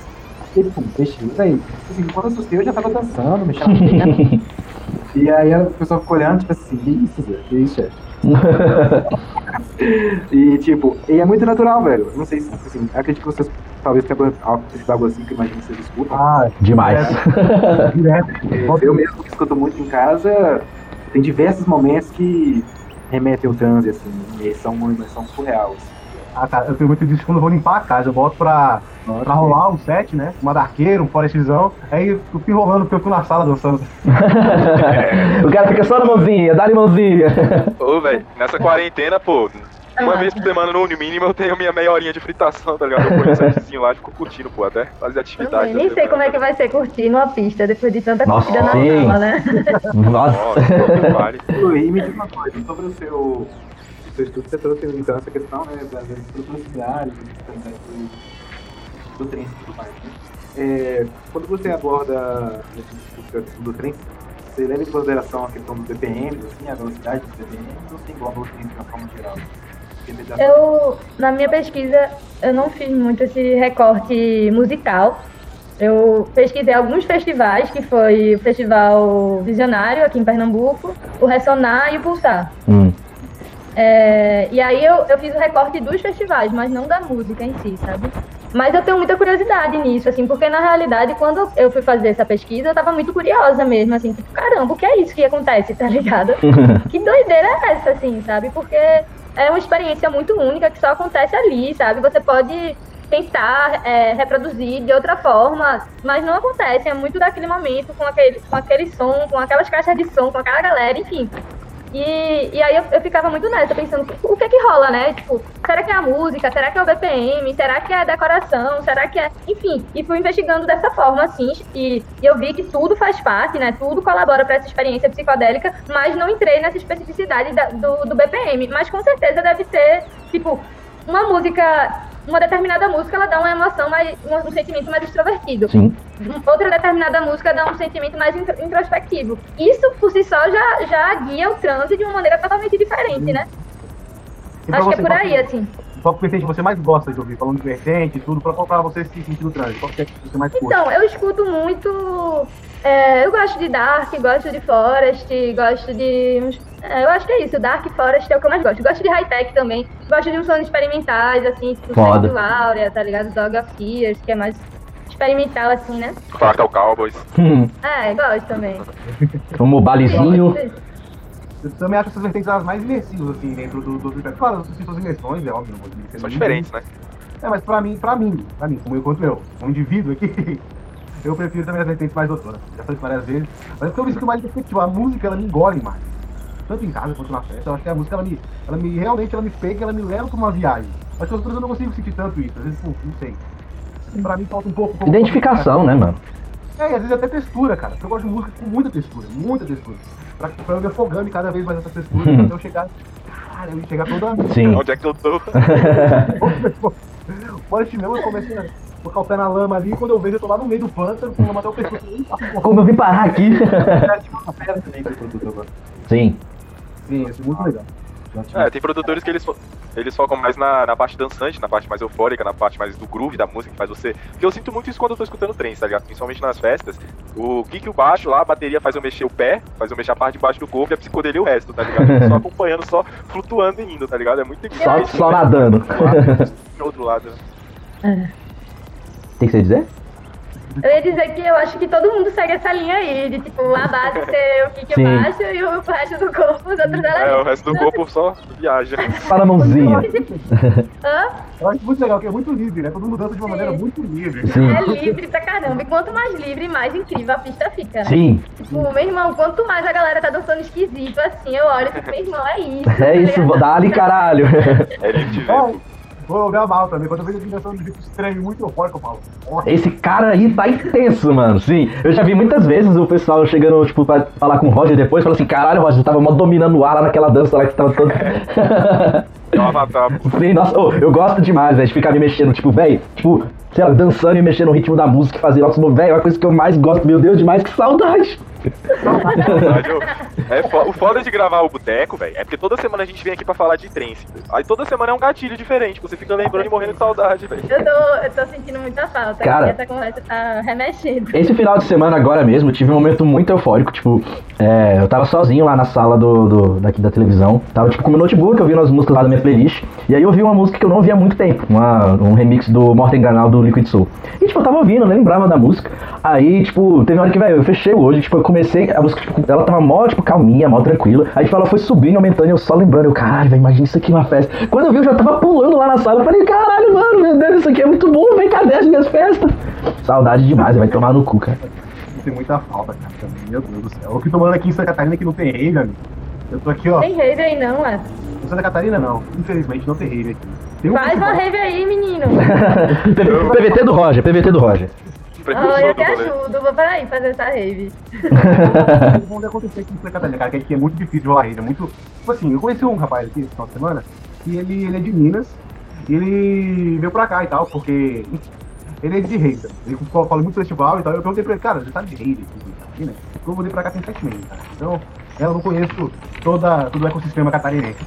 E pum, pesquisa aí. Assim, quando eu assustei, eu já tava dançando, mexendo na. E aí a pessoa ficou olhando, tipo assim, que isso, Zé? Que isso, chefe? E tipo, e é muito natural, velho. Não sei se, assim, acredito que vocês talvez tenham acontecido algo assim, que eu imagino que vocês escutam. Ah, Demais. direto. É, eu mesmo que escuto muito em casa, tem diversos momentos que remetem ao transe, assim, e são uma imersão surreal. Assim. Ah, cara, eu tenho muito disso quando eu vou limpar a casa. Eu boto pra, pra rolar um set, né? Uma darqueira, um forestzão. Aí eu fui rolando porque eu tô na sala dançando. o cara fica só na mãozinha, dá-lhe mãozinha. Ô, velho, nessa quarentena, pô, uma vez por semana no mínimo eu tenho minha meia horinha de fritação, tá ligado? Eu ponho setzinho lá e fico curtindo, pô, até fazer atividade. Eu nem sei como é que vai ser curtir numa pista depois de tanta Nossa, curtida na sala, né? Nossa. Nossa, vale. E me diz uma coisa, sobre o seu, seu estudo, você trouxe então essa questão, né, das estruturas similares, do, do trem e tudo mais. Né? É, quando você aborda esse estudo do trem, você leva em consideração a questão dos BPMs, assim, a velocidade dos BPMs, ou você engloba o trem de uma forma geral? Eu, na minha pesquisa, eu não fiz muito esse recorte musical. Eu pesquisei alguns festivais, que foi o Festival Visionário aqui em Pernambuco, o Ressonar e o Pulsar. Hum. É, e aí eu, eu fiz o recorte dos festivais, mas não da música em si, sabe? Mas eu tenho muita curiosidade nisso, assim, porque na realidade, quando eu fui fazer essa pesquisa, eu tava muito curiosa mesmo, assim, tipo, caramba, o que é isso que acontece, tá ligado? que doideira é essa, assim, sabe? Porque é uma experiência muito única que só acontece ali, sabe? Você pode tentar é, reproduzir de outra forma, mas não acontece. É muito daquele momento, com aquele, com aquele som, com aquelas caixas de som, com aquela galera, enfim. E, e aí eu, eu ficava muito nessa, pensando, o que é que rola, né? Tipo, será que é a música? Será que é o BPM? Será que é a decoração? Será que é... Enfim, e fui investigando dessa forma, assim, e, e eu vi que tudo faz parte, né? Tudo colabora para essa experiência psicodélica, mas não entrei nessa especificidade da- do, do BPM. Mas com certeza deve ter, tipo, uma música... Uma determinada música, ela dá uma emoção, mais, um, um sentimento mais extrovertido Sim. outra determinada música dá um sentimento mais intro- introspectivo. Isso por si só já, já guia o transe de uma maneira totalmente diferente, né? E pra Acho que é por qual aí, assim. Qual que é o vertente que você mais gosta de ouvir? Falando de vertente e tudo, pra colocar você se sentir no trânsito. Qual que é que você mais curte? Então, eu escuto muito. É, eu gosto de Dark, gosto de Forest, gosto de. é, eu acho que é isso, Dark Forest é o que eu mais gosto. Gosto de high-tech também. Gosto de uns sons experimentais, assim, tipo Foda. Sexo Áurea, tá ligado? Dog of Tears, que é mais experimental, assim, né? Fractal Cowboys. É, gosto também. Como balizinho. Eu também acho essas vertentes as mais imersivas, assim, dentro do, do, do Claro, eu sinto as imersões, é óbvio, não vou dizer que São diferentes, né? É, mas pra mim, pra mim, pra mim, como eu quanto eu, um indivíduo aqui, eu prefiro também as vertentes mais doutoras. Já falei isso várias vezes. Mas é porque eu me sinto mais efetivo. A música, ela me engole mais. Tanto em casa quanto na festa. Eu acho que a música, ela me, ela me realmente, ela me pega, ela me leva pra uma viagem. Acho que as outras eu não consigo sentir tanto isso. Às vezes, pô, não sei. Pra mim falta um pouco... um pouco- Identificação, né, mano? É, e às vezes até textura, cara. Porque eu gosto de música com muita textura, muita textura. Pra, pra eu me afogando cada vez mais nessa textura, pra eu chegar. Cara, eu chegar toda. Sim. Onde é que eu tô? Pode mesmo, eu comecei a colocar o pé na lama ali, quando eu vejo, eu tô lá no meio do pântano, com lama até o pescoço. Como eu vim parar aqui? É tipo que gosta. Sim. Sim, isso é muito legal. É, tem produtores que eles, fo- eles focam mais na, na parte dançante, na parte mais eufórica, na parte mais do groove da música que faz você. Porque eu sinto muito isso quando eu tô escutando trance, tá ligado? Principalmente nas festas. O kick e o baixo lá, a bateria faz eu mexer o pé, faz eu mexer a parte de baixo do corpo e a psicodelia o resto, tá ligado? Só acompanhando, só flutuando e indo, tá ligado? É muito Só, só nadando. Do outro lado. Tem que você dizer? Eu ia dizer que eu acho que todo mundo segue essa linha aí, de tipo, a base ser o kick Sim. baixo e o resto do corpo, os outros É, o elementos. resto do corpo só viaja. Só na mãozinha. Hã? Eu acho muito legal, porque é muito livre, né? Todo mundo dança de uma Sim. maneira muito livre. Sim. É livre pra caramba. E quanto mais livre, mais incrível a pista fica, né? Sim. Tipo, meu irmão, quanto mais a galera tá dançando esquisito, assim, eu olho e fico, meu irmão, é isso. É isso, tá ligado? dá-lhe caralho. É vê. Vou jogar mal também. Quando eu vejo a dimensão de jeito estranho, muito eufórico, eu falo. Ó, Esse cara aí tá intenso, mano. Sim. Eu já vi muitas vezes o pessoal chegando, tipo, pra falar com o Roger depois, falando assim, caralho, Roger, você tava mó dominando o ar lá naquela dança lá que tava todo. Um. Sim, nossa, ô, eu gosto demais, velho, de ficar me mexendo, tipo, velho, tipo, sei lá, dançando e mexendo no ritmo da música, fazer nossos movimentos, velho, é uma coisa que eu mais gosto, meu Deus, demais, que saudade. É fo- o foda de gravar o boteco, velho, é porque toda semana a gente vem aqui pra falar de trance. Aí toda semana é um gatilho diferente, você fica lembrando e morrendo de saudade, velho. Eu tô, eu tô sentindo muita falta. Cara. Essa conversa tá remexendo. Esse final de semana agora mesmo, eu tive um momento muito eufórico, tipo, é, eu tava sozinho lá na sala do, do- daqui da televisão, tava tipo com meu notebook, eu vi umas músicas lá da minha playlist, e aí eu vi uma música que eu não ouvia há muito tempo, uma- um remix do Morten Ganal do Liquid Soul. E tipo, eu tava ouvindo, eu lembrava da música, aí tipo, teve uma hora que, velho, eu fechei o olho, tipo, eu comecei, a música, tipo, ela tava mó, tipo, calminha, mó tranquila, aí tipo, ela foi subindo, aumentando, e eu só lembrando, eu, caralho, velho, imagina isso aqui uma festa. Quando eu vi, eu já tava pulando lá na sala, eu falei, caralho, mano, meu Deus, isso aqui é muito bom, vem, cadê as minhas festas? Saudade demais, vai tomar no cu, cara. tem muita falta, cara. Meu Deus do céu. Eu que tô morando aqui em Santa Catarina que não tem rave, amigo. Eu tô aqui, ó. Tem rave aí não, é? Em Santa Catarina não. Infelizmente não tem rave aqui. Tem um Faz uma rave aí, menino. PVT do Roger, PVT do Roger. Ah, eu te ajudo, vou peraí fazer essa rave. Onde acontecer aqui em Santa Catarina, cara, que é muito difícil de rolar rave. É muito. Tipo assim, eu conheci um rapaz aqui esse final de semana, e ele, ele é de Minas, e ele veio pra cá e tal, porque. Ele é de rave. Ele fala fala muito festival e tal. Eu perguntei pra ele, cara, você tá de rave aqui, né? Eu mudei pra cá tem sete meses, cara. Então, eu não conheço toda, todo o ecossistema catarinense.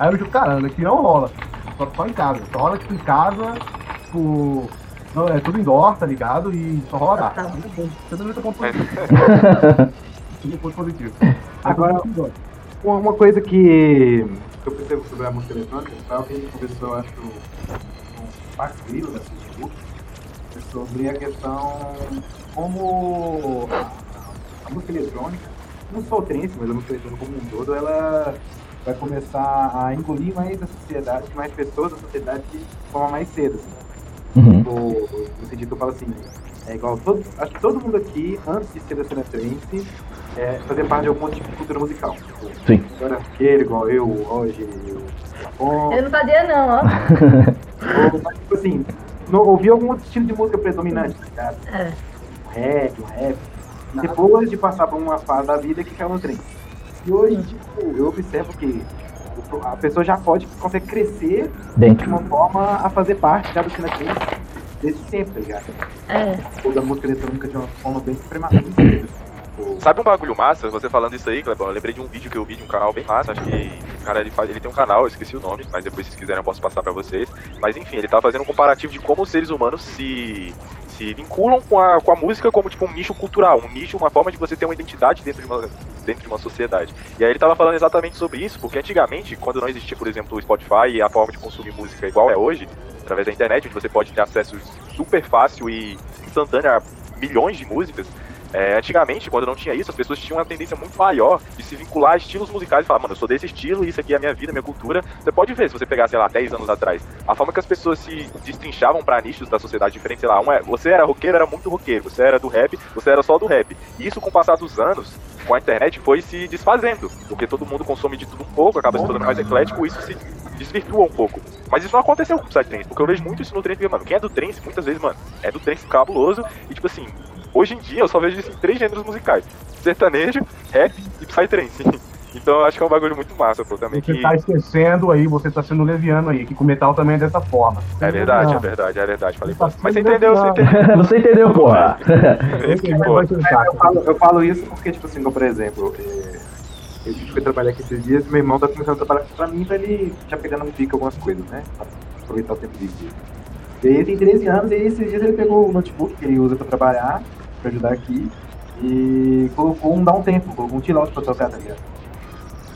Aí eu digo, caramba, aqui não rola. Só, só em casa. Só rola tipo em casa, tipo. Não, é tudo indoor, tá ligado? E só rola Tá. gás. Muito bom. Você não ponto positivo. Tudo ponto positivo. Agora-. Uma, coisa que eu percebo sobre a música eletrônica, foi algo que a gente conversou, acho, com o Max Grilo da Facebook, é sobre a questão como a, a música eletrônica, não só o trance, mas a música eletrônica como um todo, ela vai começar a engolir mais a sociedade, mais pessoas da sociedade de forma mais cedo. Assim. Uhum. Tipo, no sentido que eu falo assim, é igual todo, acho que todo mundo aqui, antes de ser da cena trance, é, fazer parte de algum tipo de cultura musical. Tipo, Sim. Agora aquele, igual eu, Roger, o Japão, Eu não fazia não, ó. ou, mas, tipo assim, não, ouvir algum outro estilo de música predominante, tá ligado? É. Um rap, um rap. E depois de passar por uma fase da vida que caiu no trem. E hoje, tipo, eu observo que a pessoa já pode, consegue crescer de Dentro. uma forma a fazer parte já do cena trance desde sempre, tá ligado? É. Ou da música eletrônica de uma forma bem. Tipo, Sabe um bagulho massa? Você falando isso aí, Clebão, eu lembrei de um vídeo que eu vi de um canal bem massa. Acho que o cara ele, faz, ele tem um canal, eu esqueci o nome, mas depois se vocês quiserem eu posso passar pra vocês. Mas enfim, ele tá fazendo um comparativo de como os seres humanos se, se vinculam com a, com a música como tipo um nicho cultural, um nicho, uma forma de você ter uma identidade dentro de uma, dentro de uma sociedade. E aí ele tava falando exatamente sobre isso, porque antigamente, quando não existia, por exemplo, o Spotify e a forma de consumir música igual é hoje, através da internet, onde você pode ter acesso super fácil e instantânea a milhões de músicas. É, antigamente, quando não tinha isso, as pessoas tinham uma tendência muito maior de se vincular a estilos musicais e falar, mano, eu sou desse estilo, isso aqui é a minha vida, minha cultura. Você pode ver, se você pegar, sei lá, 10 anos atrás, a forma que as pessoas se destrinchavam para nichos da sociedade diferentes, sei lá, um é, você era roqueiro, era muito roqueiro, você era do rap, você era só do rap. E isso, com o passar dos anos, com a internet, foi se desfazendo, porque todo mundo consome de tudo um pouco, acaba se tornando mais eclético, isso se desvirtua um pouco. Mas isso não aconteceu com o Psytrance, porque eu vejo muito isso no trance, mano, quem é do trance, muitas vezes, mano, é do trance cabuloso, e tipo assim, hoje em dia eu só vejo isso em três gêneros musicais: sertanejo, rap e psytrance. Então eu acho que é um bagulho muito massa, pô, também. Você Que... tá esquecendo aí, você tá sendo leviano aí, que com metal também é dessa forma. É verdade, é verdade, é verdade. Falei, Tá mas você entendeu, você entendeu. Você entendeu, porra? É, eu, falo, eu falo isso porque, tipo assim, como, por exemplo, é, eu fui trabalhar aqui esses dias, meu irmão tá começando a trabalhar pra mim, pra ele já pegando no pico algumas coisas, né? Pra aproveitar o tempo livre. E aí ele tem 13 anos, e esses dias ele pegou o notebook que ele usa pra trabalhar, pra ajudar aqui, e colocou um dá um tempo, colocou um out pra tocar, tá ligado?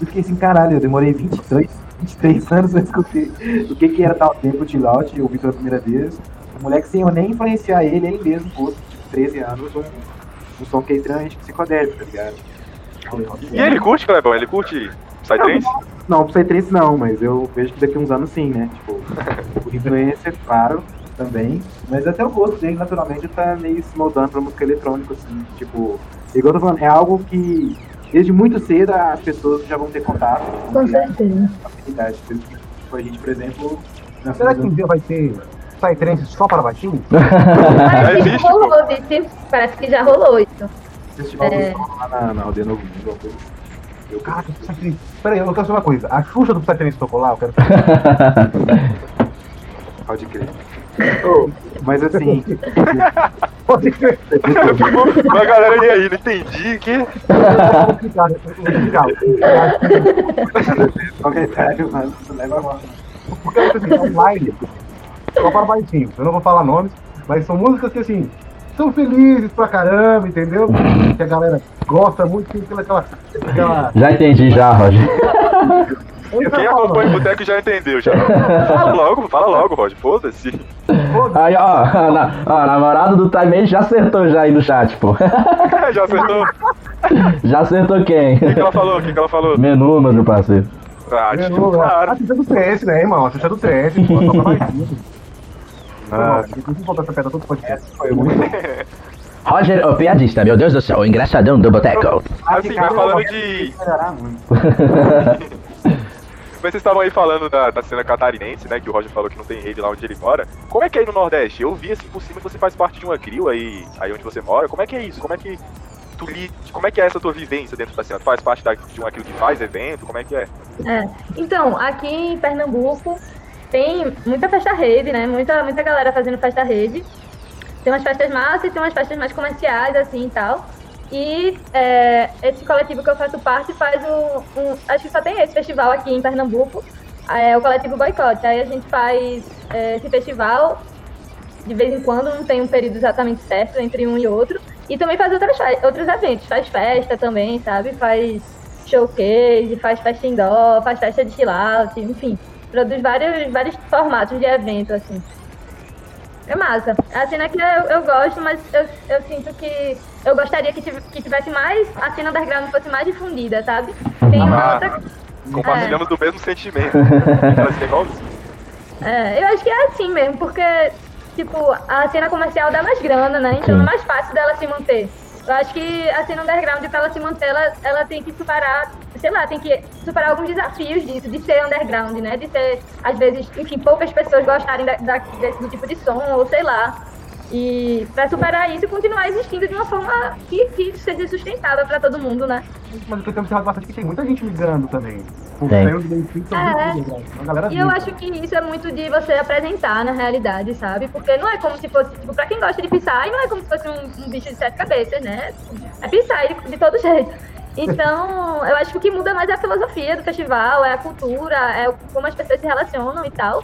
Eu fiquei assim, caralho, eu demorei 22, 23 anos pra descobrir o que que era dar um tempo, out, eu ouvi pela primeira vez. O moleque sem eu nem influenciar ele, ele mesmo pôs, tipo, 13 anos, um, um som que é extremamente psicodélico, tá ligado? E ele curte, Clebão? Ele curte Psytrance? Não, Psytrance não, mas eu vejo que daqui a uns anos sim, né? Tipo, por influência, claro, também. Mas até o gosto dele, naturalmente, tá meio se moldando pra música eletrônica, assim. Tipo, igual eu tô falando, é algo que desde muito cedo as pessoas já vão ter contato Com criar certeza. afinidade. Tipo, a gente, por exemplo, Será que um dia vai ter Psytrance só para baixinho? Parece que rolou. Parece que já rolou isso. festival É. lá na, na Aldeia Novo Mundo, alguma coisa assim. Eu, Caraca, Psytrance. Peraí, eu quero saber uma coisa. A Xuxa do Psytrance tocou lá? Eu quero saber. pode crer. Oh, mas assim, a galera ia aí, não entendi. Que... Comentário, leva a. Porque assim, online, só para baixinho. Eu não vou falar nomes, mas são músicas que assim, são felizes pra caramba, entendeu? Que a galera gosta muito, tem aquela, aquela... Já entendi já, Roger. Quem acompanha o boteco já entendeu, já. Fala logo, fala logo, Roger. Foda-se. Aí, ó, a, na- a namorada do Time já acertou já aí no chat, pô. já acertou. O Já acertou quem? que, que ela falou? O que, que ela falou? Meu número, parceiro. Ah, tipo, A claro. Xuxa do CS, né, irmão? A do CS, pô. Ah, voltar essa pedra todo podcast. Foi muito. Roger, o piadista, meu Deus do céu, o engraçadão do boteco. Assim, mas falando de. Mas vocês estavam aí falando da, da cena catarinense, né? Que o Roger falou que não tem rede lá onde ele mora. Como é que é aí no Nordeste? Eu vi assim por cima que você faz parte de uma grill aí, aí onde você mora. Como é que é isso? Como é que tu li... Como é que é essa tua vivência dentro da cena? Tu faz parte da, de uma grill que faz evento? Como é que é? É. Então, aqui em Pernambuco tem muita festa rede, né? Muita, muita galera fazendo festa rede. Tem umas festas massas e tem umas festas mais comerciais, assim e tal. E é, esse coletivo que eu faço parte faz um, um- Acho que só tem esse festival aqui em Pernambuco. É o coletivo Boicote. Aí a gente faz é, esse festival de vez em quando, não tem um período exatamente certo entre um e outro. E também faz outras, outros eventos. Faz festa também, sabe? Faz showcase, faz festa indoor, faz festa de chill out, enfim. Produz vários, vários formatos de evento, assim. É massa. A cena que eu, eu gosto, mas eu, eu sinto que eu gostaria que, tiv- que tivesse mais, a cena underground fosse mais difundida, sabe? Tem uma Ah. outra. Compartilhamos do mesmo sentimento. É. É, eu acho que é assim mesmo, porque, tipo, a cena comercial dá mais grana, né? Então Sim. é mais fácil dela se manter. Eu acho que a cena underground, pra ela se manter, ela, ela tem que superar, sei lá, tem que superar alguns desafios disso, de ser underground, né? De ser, às vezes, enfim, poucas pessoas gostarem da, da- desse tipo de som, ou sei lá. E pra superar isso e continuar existindo de uma forma que, que seja sustentável pra todo mundo, né? Mas o que eu tenho observado bastante é que tem muita gente migrando também. O Tem. É. E eu acho que isso é muito de você apresentar na realidade, sabe? Porque não é como se fosse, tipo, pra quem gosta de Psy, não é como se fosse um, um bicho de sete cabeças, né? É Psy de, de todo jeito. Então, eu acho que o que muda mais é a filosofia do festival, é a cultura, é como as pessoas se relacionam e tal.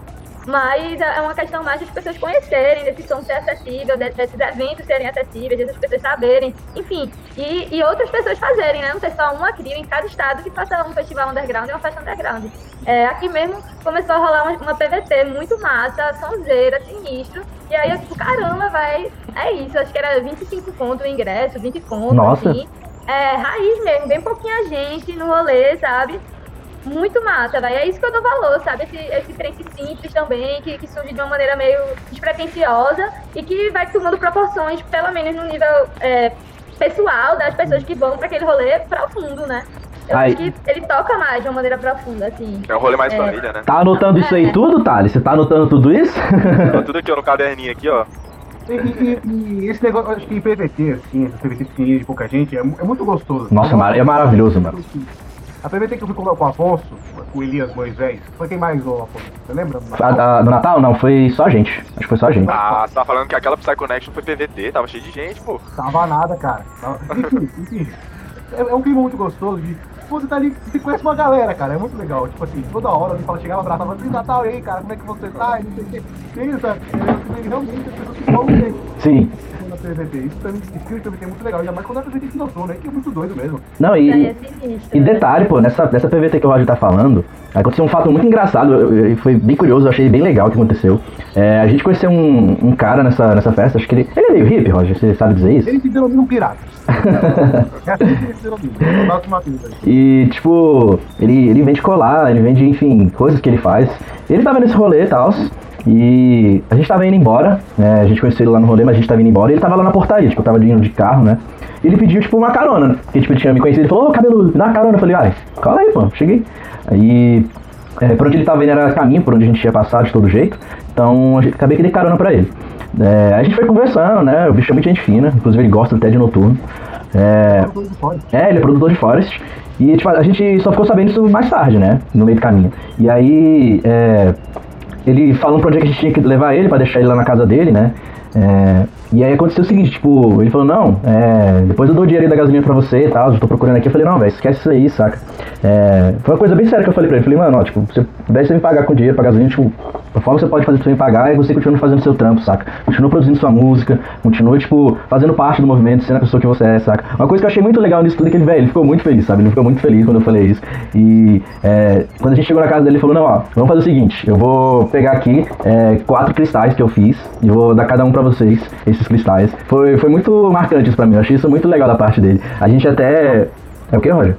Mas é uma questão mais das pessoas conhecerem, desse som ser acessível, desses eventos serem acessíveis, dessas pessoas saberem, enfim. E, e outras pessoas fazerem, né? Não ter só uma crio em cada estado que faça um festival underground e uma festa underground. É, aqui mesmo começou a rolar uma, uma PVT muito massa, sonzeira, sinistro. E aí eu tipo, caramba, vai. É isso, acho que era 25 conto o ingresso, 20 conto, Nossa. assim. É, raiz mesmo, bem pouquinha gente no rolê, sabe? Muito massa, velho. É isso que eu dou valor, sabe? Esse, esse trem simples também, que, que surge de uma maneira meio despretensiosa e que vai tomando proporções, pelo menos no nível é, pessoal, das pessoas que vão pra aquele rolê profundo, né? Eu Aí- acho que ele toca mais de uma maneira profunda, assim. É um rolê mais É. família, né? Tá anotando isso aí tudo, Thales? Você tá anotando tudo isso? Tá tudo aqui ó, no caderninho aqui, ó. E, e- e- esse negócio, acho que em PVT, assim, essa PVT pequenininha de pouca gente, é, é muito gostoso. Nossa, mar- é maravilhoso, mano. A PVT que eu fui com, com o Afonso, com o Elias Moisés, foi quem mais, ô Afonso? Você lembra? A, a- do Natal? Não, foi só a gente. Acho que foi só a gente. Ah, você tá falando que aquela Psyconnection foi PVT, tava cheio de gente, pô. Tava nada, cara. Tava- Enfim, enfim. É, é um clima muito gostoso de. Pô, Você tá ali, você conhece uma galera, cara, é muito legal. Tipo assim, toda hora ele fala, chegava, abraçava, Feliz Natal, e aí, cara, como é que você tá? E não sei o quê. E aí, sabe? É, realmente as pessoas se falam Sim. Na PVT. Isso também, esse filme também é muito legal, ainda mais quando a PVT se lançou, né? Que é muito doido mesmo. Não, e, é sinistro. e né? detalhe, pô, nessa, nessa PVT que o Roger tá falando, aconteceu um fato muito engraçado e foi bem curioso, eu achei bem legal o que aconteceu. É, a gente conheceu um, um cara nessa, nessa festa, acho que ele. Ele é meio hippie, Roger, você sabe dizer isso? Ele se denomina um pirata. é assim que ele se denomina. É. E, tipo, ele, ele vende colar, ele vende, enfim, coisas que ele faz. Ele tava nesse rolê e tal. E a gente tava indo embora, né? A gente conheceu ele lá no rolê, mas a gente tava indo embora. Ele tava lá na portaria, tipo, eu tava indo de carro, né? E ele pediu, tipo, uma carona. Porque, tipo, ele tinha me conhecido. Ele falou, ô, cabelo, me dá uma carona. Eu falei, ai, cola aí, pô, cheguei. Aí, é, por onde ele tava indo era caminho, por onde a gente ia passar de todo jeito. Então, gente, acabei que dei carona pra ele. É, a gente foi conversando, né? O bicho é muito gente fina, inclusive ele gosta até de noturno. É, é, ele é produtor de Forest. E tipo, a gente só ficou sabendo isso mais tarde, né? No meio do caminho. E aí, é, ele falou onde é que a gente tinha que levar ele, pra deixar ele lá na casa dele, né? É, e aí aconteceu o seguinte, tipo, ele falou, não, é, depois eu dou o dinheiro da gasolina pra você e tal, eu tô procurando aqui. Eu falei, não, velho, esquece isso aí, saca? É, foi uma coisa bem séria que eu falei pra ele. Falei, mano, ó, tipo, se pudesse me pagar com dinheiro pra gasolina, tipo, a forma que você pode fazer pra você me pagar é você continua fazendo seu trampo, saca? Continua produzindo sua música, continua, tipo, fazendo parte do movimento, sendo a pessoa que você é, saca? Uma coisa que eu achei muito legal nisso tudo é que ele, velho, ele ficou muito feliz, sabe? Ele ficou muito feliz quando eu falei isso. E é, quando a gente chegou na casa dele, ele falou, não, ó, vamos fazer o seguinte, eu vou pegar aqui é, quatro cristais que eu fiz e vou dar cada um pra vocês, esses cristais. Foi, foi muito marcante isso pra mim, eu achei isso muito legal da parte dele. A gente até... É o que, Roger?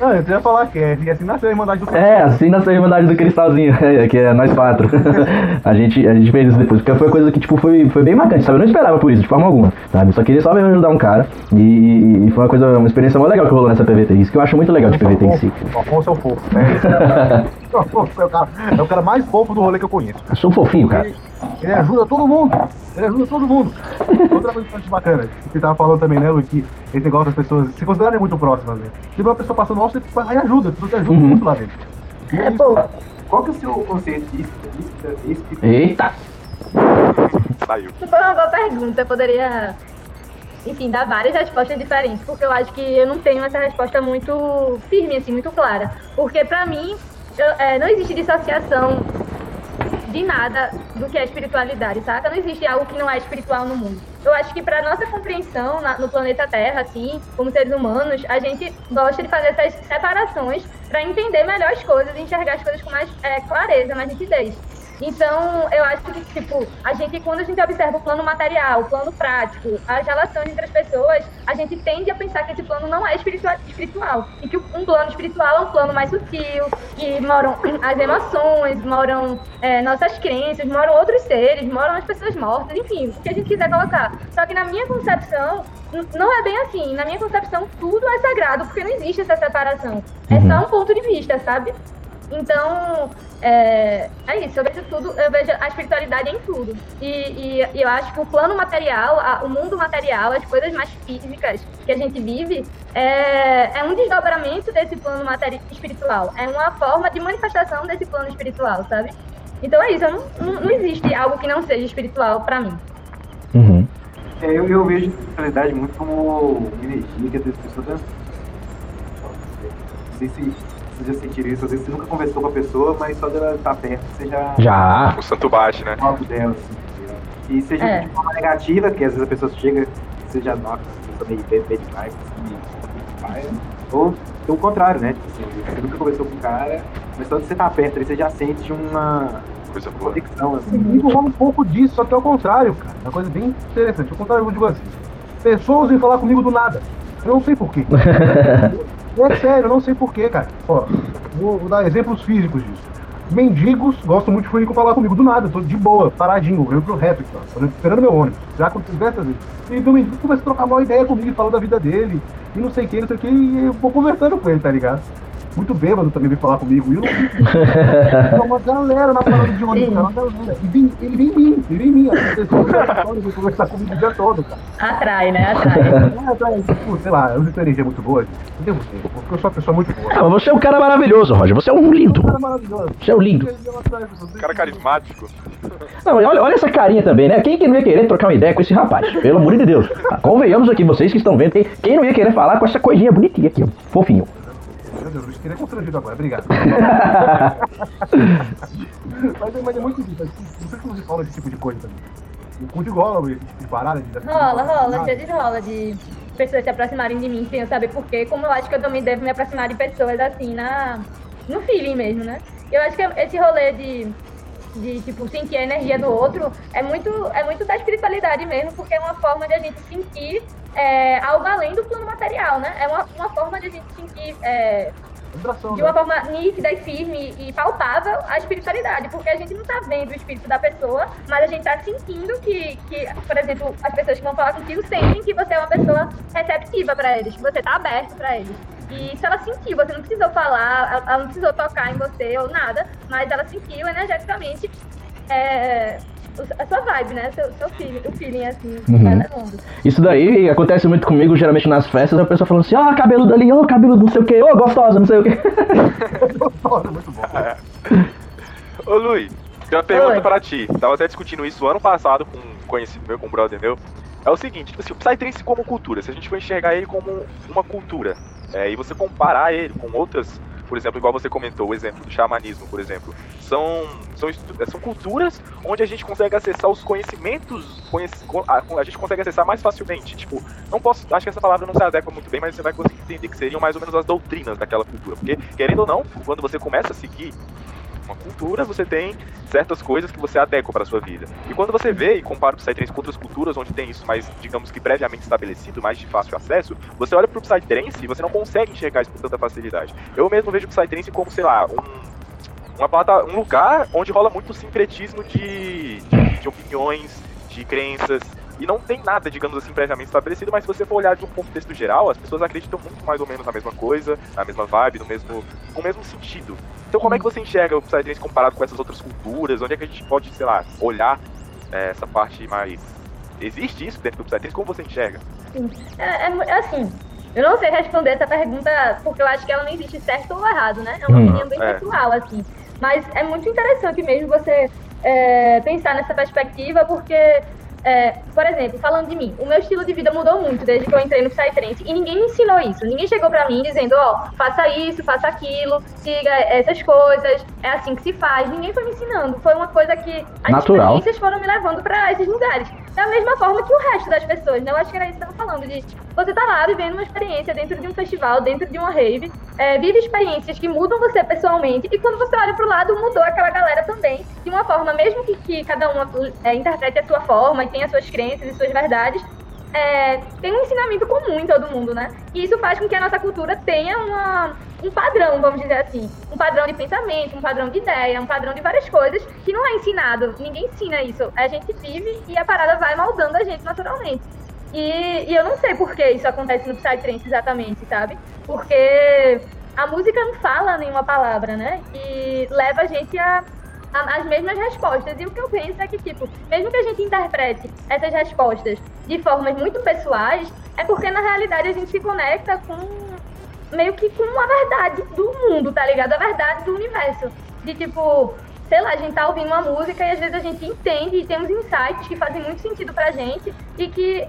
Não, eu ia falar que é, e assim nasceu a Irmandade do É, assim nasceu a Irmandade do Cristalzinho, é, que é nós quatro. a, gente, a gente fez isso depois, porque foi uma coisa que, tipo, foi, foi bem marcante, sabe? Eu não esperava por isso, de forma alguma, sabe? Só queria só mesmo ajudar um cara, e, e foi uma coisa, uma experiência muito legal que rolou nessa PVT, isso que eu acho muito legal de PVT em si. Afonso é o fofo, né? É o cara, é o cara mais fofo do rolê que eu conheço. Eu sou um fofinho, cara. Ele, ele ajuda todo mundo. Ele ajuda todo mundo. Outra coisa que bacana, que você tava falando também, né, Lu, que esse negócio das pessoas se considerarem muito próximas, né? Se uma pessoa passando mal, você vai e ajuda, você ajuda Uhum. muito lá dentro. E é É bom. Qual que é o seu conceito de? Eita! Saiu. Foi uma boa pergunta, eu poderia, enfim, dar várias respostas diferentes, porque eu acho que eu não tenho essa resposta muito firme, assim, muito clara. Porque pra mim, é, não existe dissociação de nada do que é espiritualidade, saca? Não existe algo que não é espiritual no mundo. Eu acho que para nossa compreensão na- no planeta Terra, assim, como seres humanos, a gente gosta de fazer essas separações para entender melhor as coisas e enxergar as coisas com mais é, clareza, mais nitidez. Então, eu acho que, tipo, a gente, quando a gente observa o plano material, o plano prático, as relações entre as pessoas, a gente tende a pensar que esse plano não é espiritual, espiritual. E que um plano espiritual é um plano mais sutil, que moram as emoções, moram é, nossas crenças, moram outros seres, moram as pessoas mortas, enfim, o que a gente quiser colocar. Só que na minha concepção, não é bem assim. Na minha concepção, tudo é sagrado, porque não existe essa separação. É Uhum. só um ponto de vista, sabe? Então, é, é isso, eu vejo tudo, eu vejo a espiritualidade em tudo. E, e- e eu acho que o plano material, a- o mundo material, as coisas mais físicas que a gente vive, é, é um desdobramento desse plano materi espiritual. É uma forma de manifestação desse plano espiritual, sabe? Então é isso, eu não, não, não existe algo que não seja espiritual pra mim. Uhum. É, eu, eu vejo a espiritualidade muito como energia que as pessoas. Não sei se, já sentiram isso, às vezes você nunca conversou com a pessoa, mas só dela estar perto, você já Já. O santo bate, né? dela, assim. E seja É. de forma negativa, porque às vezes a pessoa chega, você já nota que a pessoa meio bad vibes, assim, paia. ou o contrário, né? Tipo assim, você nunca conversou com o cara, mas só de você estar perto, aí você já sente uma Coisa boa. conexão, assim. Comigo rola um pouco disso, só que é o contrário, cara. É uma coisa bem interessante. O contrário, eu digo assim: pessoas vêm falar comigo do nada. Eu não sei porquê. é sério, eu não sei porquê, cara. Ó, vou, vou dar exemplos físicos disso. Mendigos gostam muito de vir falar comigo do nada, eu tô de boa, paradinho, eu pro reto aqui, ó, esperando meu ônibus. Já aconteceu diversas vezes. E o mendigo começa a trocar uma ideia comigo, fala da vida dele, e não sei o que, não sei o que, e eu vou conversando com ele, tá ligado? Muito bêbado também vem falar comigo. E eu não É uma galera na parada de ônibus, cara, uma galera. E vem, ele vem em mim, ele vem em mim. As pessoas vêm conversar comigo o dia todo, cara. Atrai, né? Atrai. É, tá, tipo, sei lá, eu não tenho energia muito boa, não tem você, porque eu sou uma pessoa muito boa. Ah, mas você é um cara maravilhoso, Roger. Você é um lindo. Um cara maravilhoso. Você é um lindo. Cara carismático. Não, olha, olha essa carinha também, né? Quem que não ia querer trocar uma ideia com esse rapaz? Pelo amor de Deus. Ah, Convenhamos aqui, vocês que estão vendo, quem, quem não ia querer falar com essa coisinha bonitinha aqui, ó. Fofinho. Fiquei constrangido agora, obrigado. mas, é- mas é muito difícil, não sei se você fala desse tipo de coisa também. O cu de gola, esse tipo de baralho. De... Rola, rola, às vezes rola de pessoas se aproximarem de mim sem eu saber porquê, como eu acho que eu também devo me aproximar de pessoas assim, na, no feeling mesmo, né? Eu acho que esse rolê de, de tipo, sentir a energia do outro é muito, é muito da espiritualidade mesmo, porque é uma forma de a gente sentir é, algo além do plano material, né? É uma, uma forma de a gente sentir é, De né? uma forma nítida e firme e palpável a espiritualidade, porque a gente não tá vendo o espírito da pessoa, mas a gente tá sentindo que, que por exemplo, as pessoas que vão falar contigo sentem que você é uma pessoa receptiva para eles, que você tá aberto para eles. E se ela sentiu, você não precisou falar, ela- não precisou tocar em você ou nada, mas ela sentiu energeticamente é, a sua vibe, né? Seu, seu feeling, o feeling assim, Uhum. Isso daí acontece muito comigo, geralmente nas festas, a pessoa falando assim, ó, cabelo dali, ó, cabelo não sei o que, ó, gostosa, não sei o que. Muito bom. Ô, Luiz, tem uma pergunta Oi. pra ti. Tava até discutindo isso ano passado com um conhecido meu, com um brother meu. É o seguinte, tipo assim, o Psytrance como cultura, se a gente for enxergar ele como uma cultura, é, e você comparar ele com outras, por exemplo, igual você comentou, o exemplo do xamanismo, por exemplo, são, são, estu- são culturas onde a gente consegue acessar os conhecimentos, conhec- co- a, a gente consegue acessar mais facilmente. Tipo, não posso, acho que essa palavra não se adequa muito bem, mas você vai conseguir entender que seriam mais ou menos as doutrinas daquela cultura. Porque, querendo ou não, quando você começa a seguir uma cultura, você tem certas coisas que você adequa para sua vida. E quando você vê e compara o Psytrance com outras culturas onde tem isso mais, digamos que previamente estabelecido, mais de fácil acesso, você olha pro Psytrance e você não consegue enxergar isso com tanta facilidade. Eu mesmo vejo o Psytrance como, sei lá, um, uma plata, um lugar onde rola muito sincretismo de, de, de opiniões, de crenças, e não tem nada, digamos assim, previamente estabelecido, mas se você for olhar de um contexto geral, as pessoas acreditam muito mais ou menos na mesma coisa, na mesma vibe, no mesmo, com o mesmo sentido. Então como é que você enxerga o Psytrance comparado com essas outras culturas? Onde é que a gente pode, sei lá, olhar é, essa parte mais... Existe isso dentro do Psytrance? Como você enxerga? É, é é assim, eu não sei responder essa pergunta porque eu acho que ela não existe certo ou errado, né? É uma Hum, opinião bem é. pessoal, assim. Mas é muito interessante mesmo você é, pensar nessa perspectiva, porque, é, por exemplo, falando de mim, o meu estilo de vida mudou muito desde que eu entrei no Psytrance e ninguém me ensinou isso. Ninguém chegou pra mim dizendo, ó, faça isso, faça aquilo, siga essas coisas, é assim que se faz. Ninguém foi me ensinando. Foi uma coisa que as Natural. experiências foram me levando pra esses lugares. Da mesma forma que o resto das pessoas, né? Eu acho que era isso que eu tava falando, de você tá lá vivendo uma experiência dentro de um festival, dentro de uma rave, é, vive experiências que mudam você pessoalmente, e quando você olha pro lado, mudou aquela galera também, de uma forma, mesmo que, que cada uma é, interprete a sua forma e tenha suas crenças e suas verdades, é, tem um ensinamento comum em todo mundo, né? E isso faz com que a nossa cultura tenha uma, um padrão, vamos dizer assim. Um padrão de pensamento, um padrão de ideia, um padrão de várias coisas que não é ensinado. Ninguém ensina isso. A gente vive e a parada vai moldando a gente naturalmente. E, e eu não sei por que isso acontece no Psytrance exatamente, sabe? Porque a música não fala nenhuma palavra, né? E leva a gente a as mesmas respostas. E o que eu penso é que, tipo, mesmo que a gente interprete essas respostas de formas muito pessoais, é porque na realidade a gente se conecta com meio que com a verdade do mundo, tá ligado? A verdade do universo. De tipo, sei lá, a gente tá ouvindo uma música e às vezes a gente entende e temos insights que fazem muito sentido pra gente e que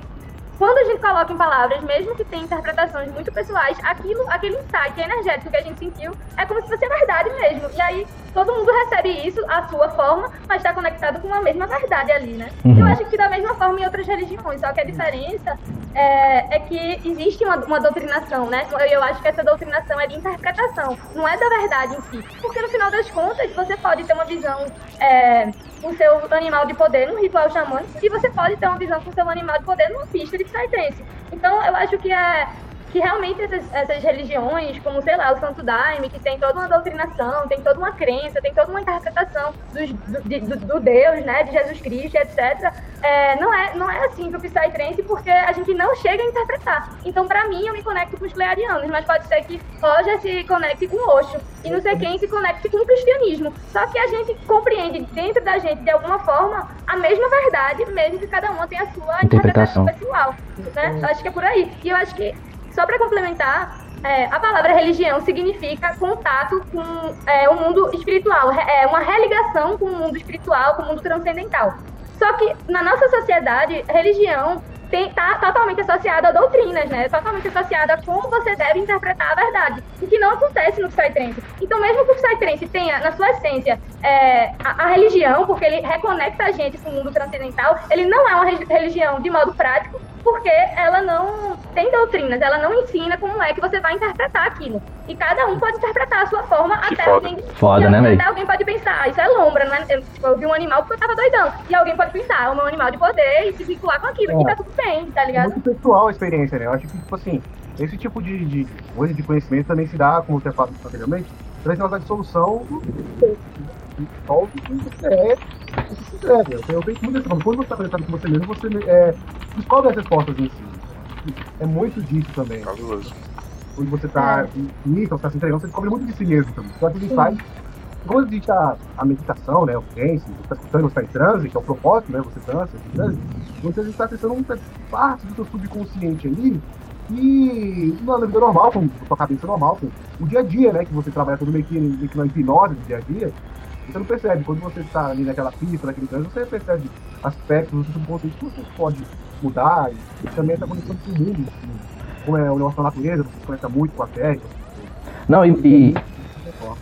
quando a gente coloca em palavras, mesmo que tenha interpretações muito pessoais, aquilo, aquele insight energético que a gente sentiu é como se fosse verdade mesmo. E aí todo mundo recebe isso à sua forma, mas está conectado com a mesma verdade ali, né? Uhum. Eu acho que da mesma forma em outras religiões, só que a diferença é, é que existe uma, uma doutrinação, né? Eu acho que essa doutrinação é de interpretação, não é da verdade em si. Porque no final das contas, você pode ter uma visão é, com seu animal de poder num ritual xamânico e você pode ter uma visão com seu animal de poder numa pista de psytrance. Então eu acho que é que realmente essas, essas religiões, como, sei lá, o Santo Daime, que tem toda uma doutrinação, tem toda uma crença, tem toda uma interpretação dos, do, de- do, do Deus, né, de Jesus Cristo, etc., é, não, é, não é assim pro Psytrance, porque a gente não chega a interpretar. Então, pra mim, eu me conecto com os pleiadianos, mas pode ser que Roger se conecte com Osho, e não sei quem se conecte com o cristianismo. Só que a gente compreende dentro da gente, de alguma forma, a mesma verdade, mesmo que cada uma tenha a sua Interpretação. interpretação pessoal. Né? Eu acho que é por aí. E eu acho que só para complementar, é, a palavra religião significa contato com é, o mundo espiritual, é uma religação com o mundo espiritual, com o mundo transcendental. Só que na nossa sociedade, religião está totalmente associada a doutrinas, né? Totalmente associada a como você deve interpretar a verdade, o que não acontece no Psytrance. Então, mesmo que o Psytrance tenha, na sua essência, é, a, a religião, porque ele reconecta a gente com o mundo transcendental, ele não é uma re- religião de modo prático, porque ela não tem doutrinas, ela não ensina como é que você vai interpretar aquilo. E cada um pode interpretar a sua forma Que até foda. alguém. Foda, né, alguém- até alguém pode pensar, ah, isso é lombra, não é? Eu, tipo, eu vi um animal porque eu tava doidão. E alguém pode pensar, é o meu animal de poder e se vincular com aquilo. É. E tá tudo bem, tá É ligado? muito pessoal a experiência, né? Eu acho que, tipo assim, esse tipo de, de coisa de conhecimento também se dá, como você falou anteriormente, negócio de solução do solve o que você é, quiser, né? Eu penso muito assim, quando você está conectado com você mesmo, você é, descobre as respostas em si. É muito disso também. Cabuloso. Quando você está nisso, você está se entregando, você descobre muito de si mesmo também. Então, aquele insight, como existe a, a meditação, né, o trance, você está escutando, você está em transe, que é o propósito, né, você dança, você transe, você está acessando uma parte do seu subconsciente ali, e na vida normal, com a sua cabeça normal, com o dia a dia, né, que você trabalha tudo meio que, meio que na hipnose do dia a dia, você não percebe. Quando você está ali naquela pista, naquele transe, você percebe aspectos do subconsciente que você pode mudar, e também essa conexão com o mundo, assim, como é o negócio da natureza, você se conecta muito com a terra, Não, e, e,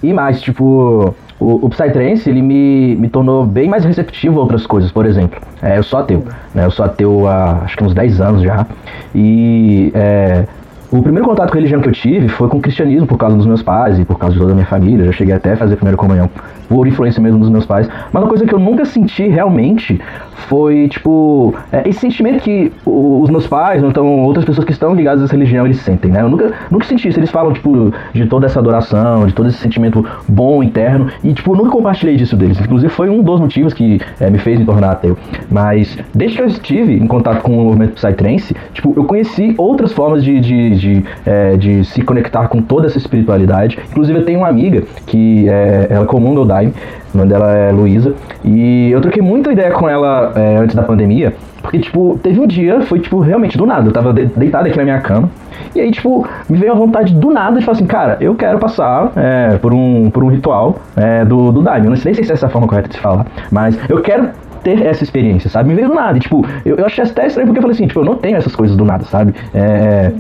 e mais, tipo, o, o Psytrance, ele me, me tornou bem mais receptivo a outras coisas, por exemplo. É, eu sou ateu, né? Eu sou ateu há acho que uns 10 anos já. E é, o primeiro contato com religião que eu tive foi com o cristianismo, por causa dos meus pais e por causa de toda a minha família. Eu já cheguei até a fazer a primeira comunhão por influência mesmo dos meus pais. Mas uma coisa que eu nunca senti realmente foi, tipo, é, esse sentimento que os meus pais, ou então outras pessoas que estão ligadas a essa religião, eles sentem, né? Eu nunca, nunca senti isso. Eles falam, tipo, de toda essa adoração, de todo esse sentimento bom, interno, e, tipo, eu nunca compartilhei disso deles. Inclusive, foi um dos motivos que é, me fez me tornar ateu. Mas, desde que eu estive em contato com o movimento Psytrance, tipo, eu conheci outras formas de, de, de, é, de se conectar com toda essa espiritualidade. Inclusive, eu tenho uma amiga que é, ela comunga o O nome dela é Luísa, e eu troquei muita ideia com ela é, antes da pandemia, porque, tipo, teve um dia, foi, tipo, realmente do nada, eu tava de- deitado aqui na minha cama, e aí, tipo, me veio a vontade do nada de falar assim, cara, eu quero passar é, por, um, por um ritual é, do, do Daime, eu não sei se é essa a forma correta de se falar, mas eu quero ter essa experiência, sabe? Me veio do nada, e, tipo, eu, eu achei até estranho porque eu falei assim, tipo, eu não tenho essas coisas do nada, sabe? É,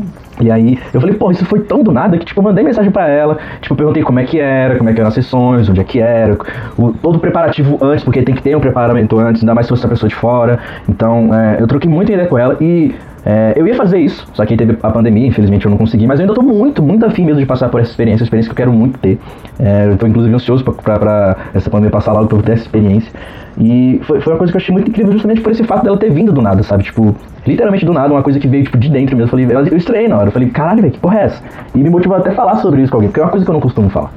e aí eu falei, pô, isso foi tão do nada que tipo, eu mandei mensagem pra ela, tipo, perguntei como é que era, como é que eram as sessões, onde é que era, o, todo o preparativo antes, porque tem que ter um preparamento antes, ainda mais se fosse a pessoa de fora. Então, é, eu troquei muita ideia com ela e é, eu ia fazer isso, só que teve a pandemia, infelizmente eu não consegui, mas eu ainda tô muito, muito afim mesmo de passar por essa experiência, experiência que eu quero muito ter. É, eu tô inclusive ansioso pra, pra, pra essa pandemia passar logo pra eu ter essa experiência. E foi, foi uma coisa que eu achei muito incrível justamente por esse fato dela ter vindo do nada, sabe? Tipo, literalmente do nada, uma coisa que veio, tipo, de dentro mesmo. Eu, falei, eu, estranhei na hora, eu falei, caralho, velho, que porra é essa? E me motivou até a falar sobre isso com alguém, porque é uma coisa que eu não costumo falar.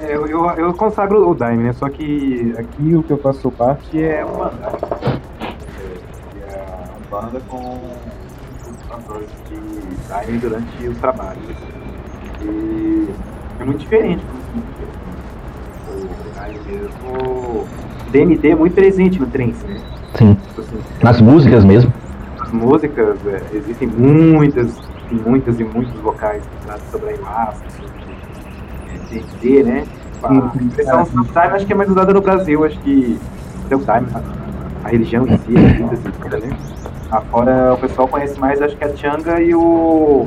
É, Eu, eu, eu consagro o Daime, né? Só que aqui o que eu faço parte é uma banda. É, é a banda com cantores de Daime durante os trabalhos. E é muito diferente. O Daime mesmo. O DMT é muito presente no trance, né? Sim. Tipo assim, Nas músicas mesmo. As músicas, é, existem muitas e muitas e muitos vocais que tratam sobre a ayahuasca, sobre é, DMT, né? A expressão sim. Daime acho que é mais usada no Brasil, acho que Daime, a, a religião em si, é muito assim, né? Afora o pessoal conhece mais, acho que a Changa e o.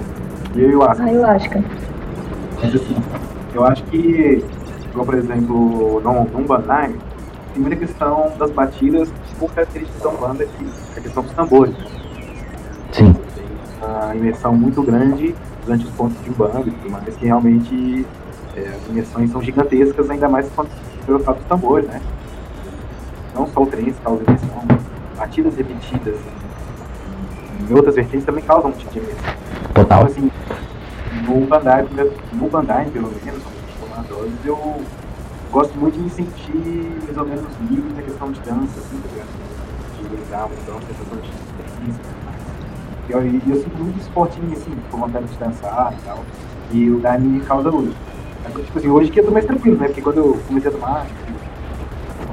e o Ayahuasca. Ayahuasca. Mas assim, eu acho que, igual, por exemplo, no, no Bandai, tem muita questão das batidas por características da banda, que é a questão dos tambores. né? Sim. Tem uma imersão muito grande durante os pontos de banda e tudo mais, que realmente é, as imersões são gigantescas, ainda mais quando pelo fato dos tambores, né? Não só o trance causa imersão, batidas repetidas em outras vertentes também causam um tipo de imersão. Então, Total. assim, no Bandai, no Bandai, pelo menos, como eu gosto muito de me sentir mais ou menos livre na questão de dança, assim, tá ligado? De ligar uma dança, sensação de experiência e eu, eu sinto muito esportinho, assim, com vontade de dançar e tal. E o Dani me causa luz. Mas, tipo assim, hoje que eu tô mais tranquilo, né? Porque quando eu comecei a tomar, tipo,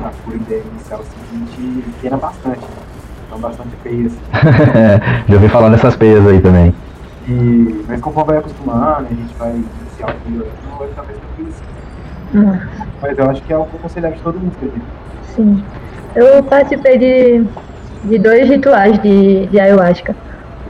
a pura ideia inicial, assim, a gente pena bastante, né? Então, bastante feio, assim. Já ouvi falar dessas peias aí também. E, mas conforme vai acostumando, a gente vai se auto-melhorando, vai ficar mais tranquilo assim. Hum, Mas eu acho que é algo aconselhável de todo mundo, quer dizer. sim. Eu participei de, de dois rituais de, de ayahuasca.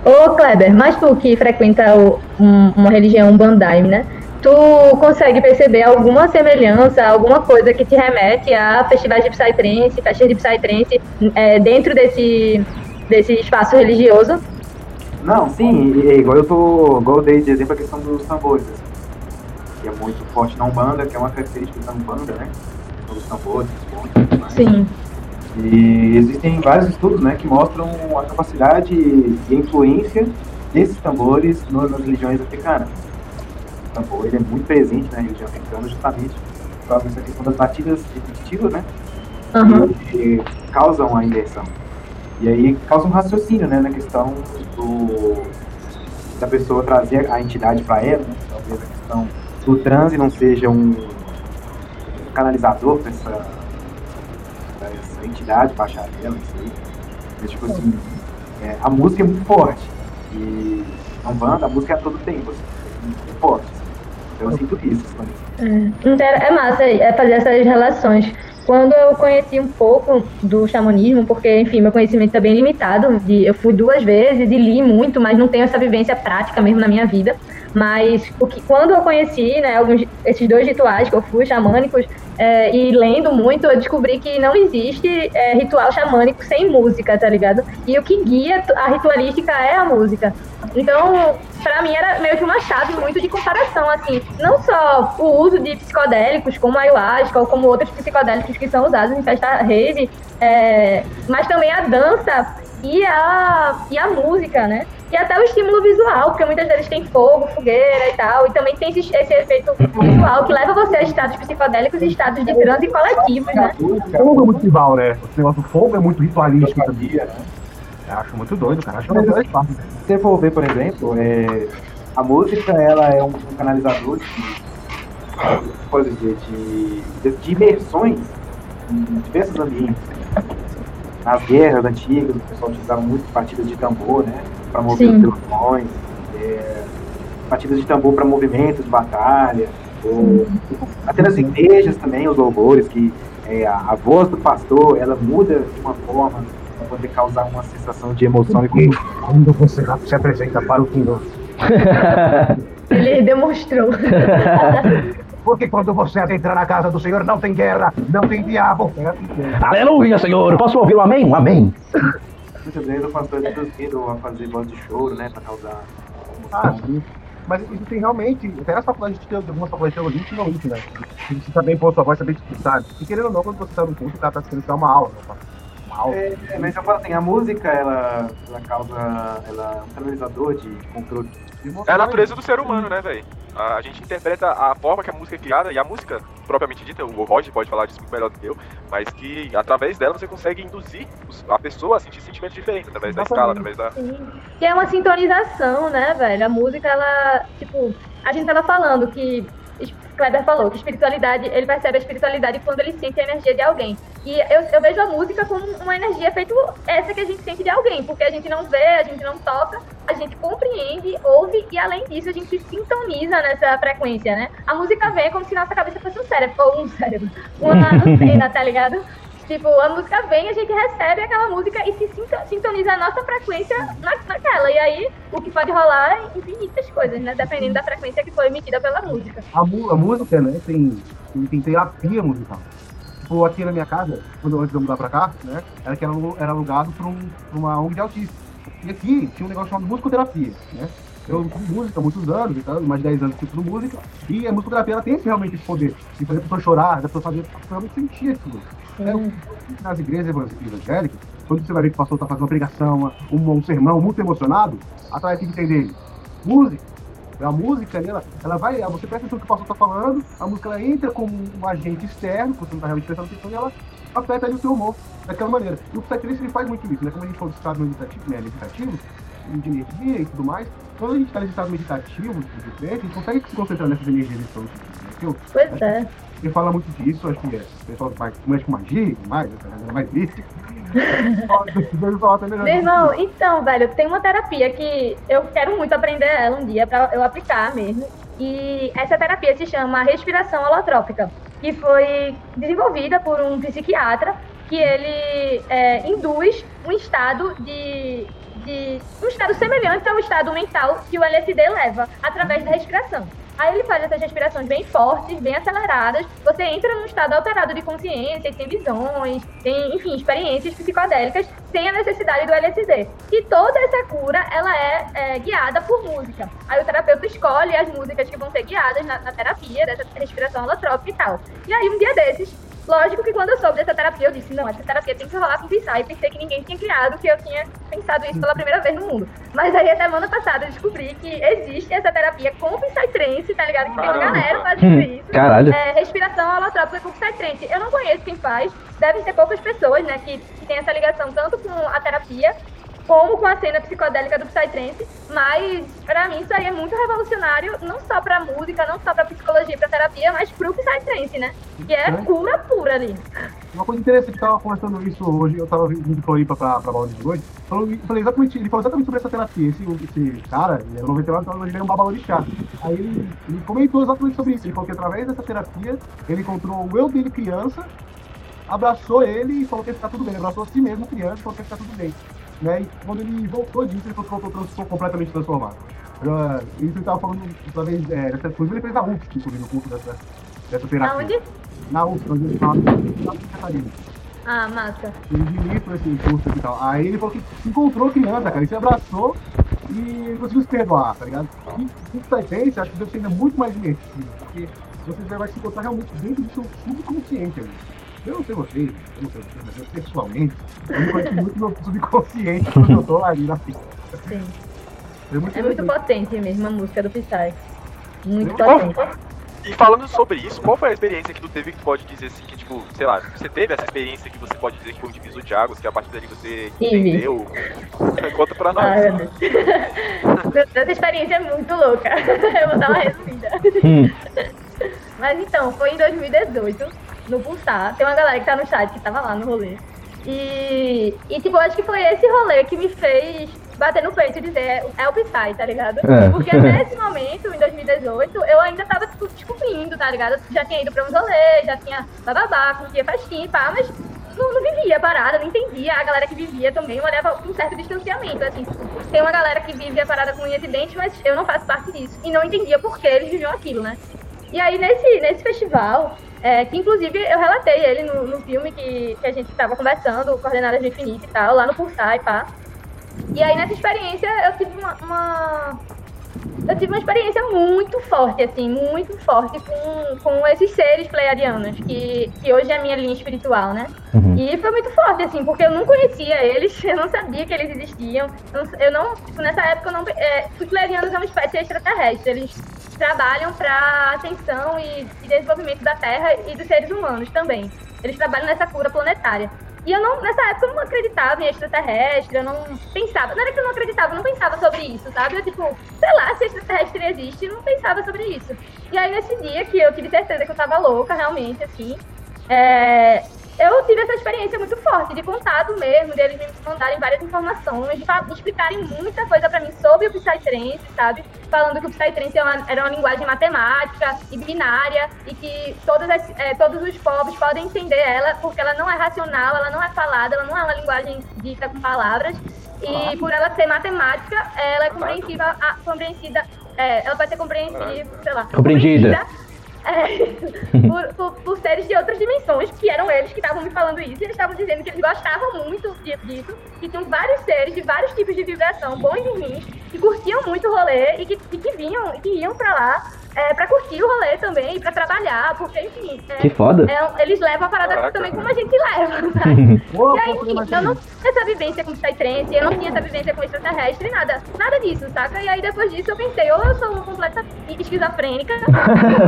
Ô Kleber, mas tu que frequenta o- um- uma religião Bandaime, né? Tu consegue perceber alguma semelhança, alguma coisa que te remete a festivais de Psytrance, festas de Psytrance é, dentro desse, desse espaço religioso? Não, sim, e, igual eu tô. Igual eu dei de exemplo a questão dos tambores, assim. Que é muito forte na Umbanda, que é uma característica da Umbanda, né? Dos tambores, dos pontos. Sim. E existem vários estudos né, que mostram a capacidade e a influência desses tambores no- nas religiões africanas. O tambor ele é muito presente na religião africana justamente por causa dessa questão das batidas repetitivas, né? Aham. que causam a imersão. E aí causa um raciocínio, né, na questão do da pessoa trazer a entidade para ela, né? talvez a questão do transe não seja um canalizador para essa entidade baixar ela, não sei. Mas, tipo assim, é, a música é muito forte. E a banda, a música é todo tempo, assim, é forte. assim. Então eu sinto isso também. Inter- É massa é fazer essas relações. Quando eu conheci um pouco do xamanismo, porque, enfim, meu conhecimento é bem limitado, de, eu fui duas vezes e li muito, mas não tenho essa vivência prática mesmo na minha vida. Mas o que, quando eu conheci né, alguns, esses dois rituais que eu fui, xamânicos, é, e lendo muito, eu descobri que não existe é, ritual xamânico sem música, tá ligado? E o que guia a ritualística é a música. Então, pra mim era meio que uma chave muito de comparação, assim, não só o uso de psicodélicos como ayahuasca ou como outros psicodélicos que são usados em festa rave, é, mas também a dança e a, e a música, né? E até o estímulo visual, porque muitas vezes tem fogo, fogueira e tal, e também tem esse, esse efeito visual que leva você a estados psicodélicos e estados de transe coletivos, né? Fogo é muito tribal, né? O negócio do fogo é muito ritualístico também. Dia, né? Eu acho muito doido, cara. Acho que é uma coisa fácil. Se você for ver, por exemplo, é, a música ela é um, canalizador de, pode dizer, de, de, de imersões em diversos ambientes. Nas guerras antigas, o pessoal utilizava muito batidas de tambor, né? Para mover Sim. os telões, é, batidas de tambor para movimentos de batalha, ou até nas igrejas também, os louvores, que é, a, a voz do pastor ela muda de uma forma para poder causar uma sensação de emoção e quando você se apresenta para o Kindle. Ele demonstrou. Porque quando você adentrar na casa do Senhor, não tem guerra, não tem diabo. Aleluia, Senhor! Posso ouvir um amém? Um amém. Muitas vezes o pastor é induzido a fazer voz de choro, né, para causar Ah, sim. Mas isso tem realmente, até nas faculdades de teologia, algumas faculdades de teologia ensinam isso, né? Você também pôr sua voz, saber discursar. E querendo ou não, quando você está no curso, o cara tá querendo dar uma aula, né? Aula. É, é, mas eu falo assim, a música, ela, ela causa, ela é um canalizador de controle. É a natureza do ser humano, né, velho? A, gente interpreta a forma que a música é criada, e a música, propriamente dita, o Roger pode falar disso muito melhor do que eu, mas que através dela você consegue induzir a pessoa a sentir sentimentos diferentes, através da escala, através da. Que é uma sintonização, né, velho? A música, ela, tipo, a gente tava falando que. Kleber falou que espiritualidade, ele percebe a espiritualidade quando ele sente a energia de alguém. E eu, eu vejo a música como uma energia feito essa que a gente sente de alguém, porque a gente não vê, a gente não toca, a gente compreende, ouve e além disso a gente se sintoniza nessa frequência, né? A música vem como se nossa cabeça fosse um cérebro, ou um cérebro, uma antena, tá ligado? Tipo, a música vem, a gente recebe aquela música e se sinto- sintoniza a nossa frequência na, naquela. E aí, o que pode rolar é infinitas coisas, né? Dependendo da frequência que foi emitida pela música. A, a música, né, tem, tem, tem terapia musical. Tipo, aqui na minha casa, quando antes de eu mudar pra cá, né, era que era, era alugado pra, um, pra uma ONG de autistas. E aqui tinha um negócio chamado musicoterapia, né? Eu fiz música há muitos anos, então, mais de 10 anos que estudo música, e a musicoterapia ela tem esse, realmente esse poder de fazer a pessoa chorar, da pessoa fazer pessoa realmente sentir aquilo. É, nas igrejas evangélicas, quando você vai ver que o pastor está fazendo uma pregação, um, um sermão muito emocionado, atrás tem que tem dele? Música. A música, ali, ela, ela vai, você presta atenção no que o pastor está falando, a música ela entra como um agente externo, você não está realmente prestando atenção, e ela afeta ali o seu humor daquela maneira. E o Psytrance ele faz muito isso, né? Como a gente falou do estado meditativo, né? meditativo de energia e tudo mais, quando a gente está nesse estado meditativo, de frente, a gente consegue se concentrar nessas energias que estão né? que eu, Pois é. Ele fala muito disso, acho que é. O pessoal que mexe com magia mais, essa galera mais mística. Melhor. Meu irmão, então, velho, tem uma terapia que eu quero muito aprender ela um dia pra eu aplicar mesmo. E essa terapia se chama respiração holotrópica, que foi desenvolvida por um psiquiatra que ele é, induz um estado de, de um estado semelhante ao estado mental que o LSD leva através da respiração. Aí ele faz essas respirações bem fortes, bem aceleradas. Você entra num estado alterado de consciência, tem visões, tem, enfim, experiências psicodélicas sem a necessidade do LSD. E toda essa cura, ela é, é, guiada por música. Aí o terapeuta escolhe as músicas que vão ser guiadas na, na terapia, dessa respiração holotrópica e tal. E aí um dia desses, Lógico que quando eu soube dessa terapia, eu disse, não, essa terapia tem que rolar com Psy. E pensei que ninguém tinha criado, que eu tinha pensado isso pela primeira vez no mundo. Mas aí, a semana passada, eu descobri que existe essa terapia com Psytrance, tá ligado? Que tem uma Caramba. galera fazendo Hum, isso. caralho. É, respiração holotrópica com Psytrance. Eu não conheço quem faz. Devem ser poucas pessoas, né, que, que tem essa ligação tanto com a terapia como com a cena psicodélica do Psytrance, mas pra mim isso aí é muito revolucionário, não só pra música, não só pra psicologia pra terapia, mas pro Psytrance, né? Que é cura pura ali. Uma coisa interessante, eu tava conversando isso hoje, eu tava vindo de Floripa pra, pra Balão de noite, falou, falei exatamente, ele falou exatamente sobre essa terapia. Esse, esse cara, ele era 99, então ele era um babalorixá. Aí ele, ele comentou exatamente sobre isso. Ele falou que através dessa terapia, ele encontrou o eu dele criança, abraçou ele e falou que ia ficar tudo bem. Ele abraçou a si mesmo criança e falou que ia ficar tudo bem. Né? E quando ele voltou disso, ele trans- completamente transformado. Eu, Isso ele tava falando através é, dessa coisa, ele fez a UFSC, inclusive, no curso dessa, dessa terapia. Aonde? Na UFSC, onde ele fala na. Ah, massa. Ele ministra esse curso e tal. Aí ele falou que se encontrou criança, cara, e se abraçou e conseguiu se perdoar, tá ligado? E o Psytrance, acho que deve ser ainda muito mais imersivo, porque você vai se encontrar realmente dentro do seu subconsciente ali. Eu não sei vocês, eu não sei vocês, mas eu pessoalmente, eu me conheço muito no meu subconsciente quando eu tô ali na fita. Sim. É muito, É muito potente mesmo a música do Psy. Muito potente. E falando sobre isso, qual foi a experiência que tu teve que tu pode dizer assim, que tipo, sei lá, você teve essa experiência que você pode dizer que foi um divisor de águas, que a partir dali você Tive. entendeu? Conta pra nós. Meu Deus, Essa experiência é muito louca. Eu vou dar uma resumida. Hum, Mas então, foi em 2018, no Pulsar. Tem uma galera que tá no chat que tava lá no rolê. E, e tipo, acho que foi esse rolê que me fez bater no peito e dizer é o Psy, tá ligado? É. Porque nesse momento, em 2018, eu ainda tava tipo, descobrindo, tá ligado? Já tinha ido pra uns rolês, já tinha bababá, curtia festinha e pá, mas não, não vivia a parada, não entendia. A galera que vivia também olhava com um certo distanciamento, assim. Tem uma galera que vive a parada com unhas e dentes, mas eu não faço parte disso. E não entendia por que eles viviam aquilo, né? E aí, nesse, nesse festival, é, que inclusive eu relatei ele no, no filme que, que a gente tava conversando, Coordenadas do Infinito e tal, lá no Pulsar e pá. E aí, nessa experiência, eu tive uma, uma- Eu tive uma experiência muito forte, assim, muito forte com, com esses seres pleiadianos, que, que hoje é a minha linha espiritual, né? uhum. E foi muito forte, assim, porque eu não conhecia eles, eu não sabia que eles existiam. Eu não- Eu não, tipo, nessa época, eu não, é, os plerianos é uma espécie extraterrestre. Eles trabalham para ascensão e, e desenvolvimento da Terra e dos seres humanos também. Eles trabalham nessa cura planetária. E eu não, nessa época, eu não acreditava em extraterrestre, eu não pensava. Não era que eu não acreditava, eu não pensava sobre isso, sabe? Eu, tipo, sei lá, se extraterrestre existe, eu não pensava sobre isso. E aí, nesse dia que eu tive certeza que eu tava louca, realmente, assim, é, eu tive essa experiência muito forte de contato mesmo, deles me mandarem várias informações, de, explicarem muita coisa pra mim sobre o Psytrance, sabe? Falando que o Psytrance é uma- era uma linguagem matemática e binária e que todas as- eh, todos os povos podem entender ela porque ela não é racional, ela não é falada, ela não é uma linguagem dita com palavras. E por ela ser matemática, ela é compreensível, a, compreensida, é, ela pode ser compreensível, sei lá. Compreendida. compreendida, é, por, por- por seres de outras dimensões, que eram eles que estavam me falando isso, e eles estavam dizendo que eles gostavam muito disso, que tinham vários seres de vários tipos de vibração, bons e ruins, que curtiam muito o rolê e que, e que vinham, e que iam pra lá é, pra curtir o rolê também, pra trabalhar, porque, enfim, é, Que foda. é eles levam a parada Caraca. também como a gente leva, sabe? Ô, E aí, enfim, eu não tinha essa vivência com Psytrance, eu não tinha essa vivência com extraterrestre, nada, nada disso, saca? E aí depois disso eu pensei, ou eu sou uma completa esquizofrênica,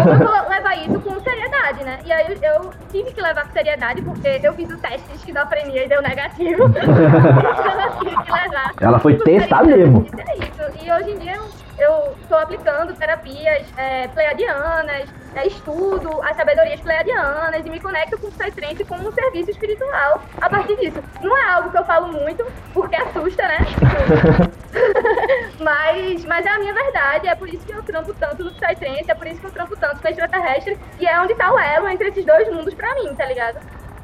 ou eu vou levar isso com seriedade, né? E aí eu tive que levar com seriedade, porque eu fiz o teste de esquizofrenia e deu negativo. então eu tive que levar. Ela foi testar mesmo. É isso. E hoje em dia eu estou aplicando terapias é, pleiadianas, é, estudo as sabedorias pleiadianas e me conecto com o Psytrance como um serviço espiritual a partir disso. Não é algo que eu falo muito, porque assusta, né? mas, mas é a minha verdade, é por isso que eu trampo tanto no Psytrance, é por isso que eu trampo tanto com extraterrestre, e é onde tá o elo entre esses dois mundos pra mim, tá ligado?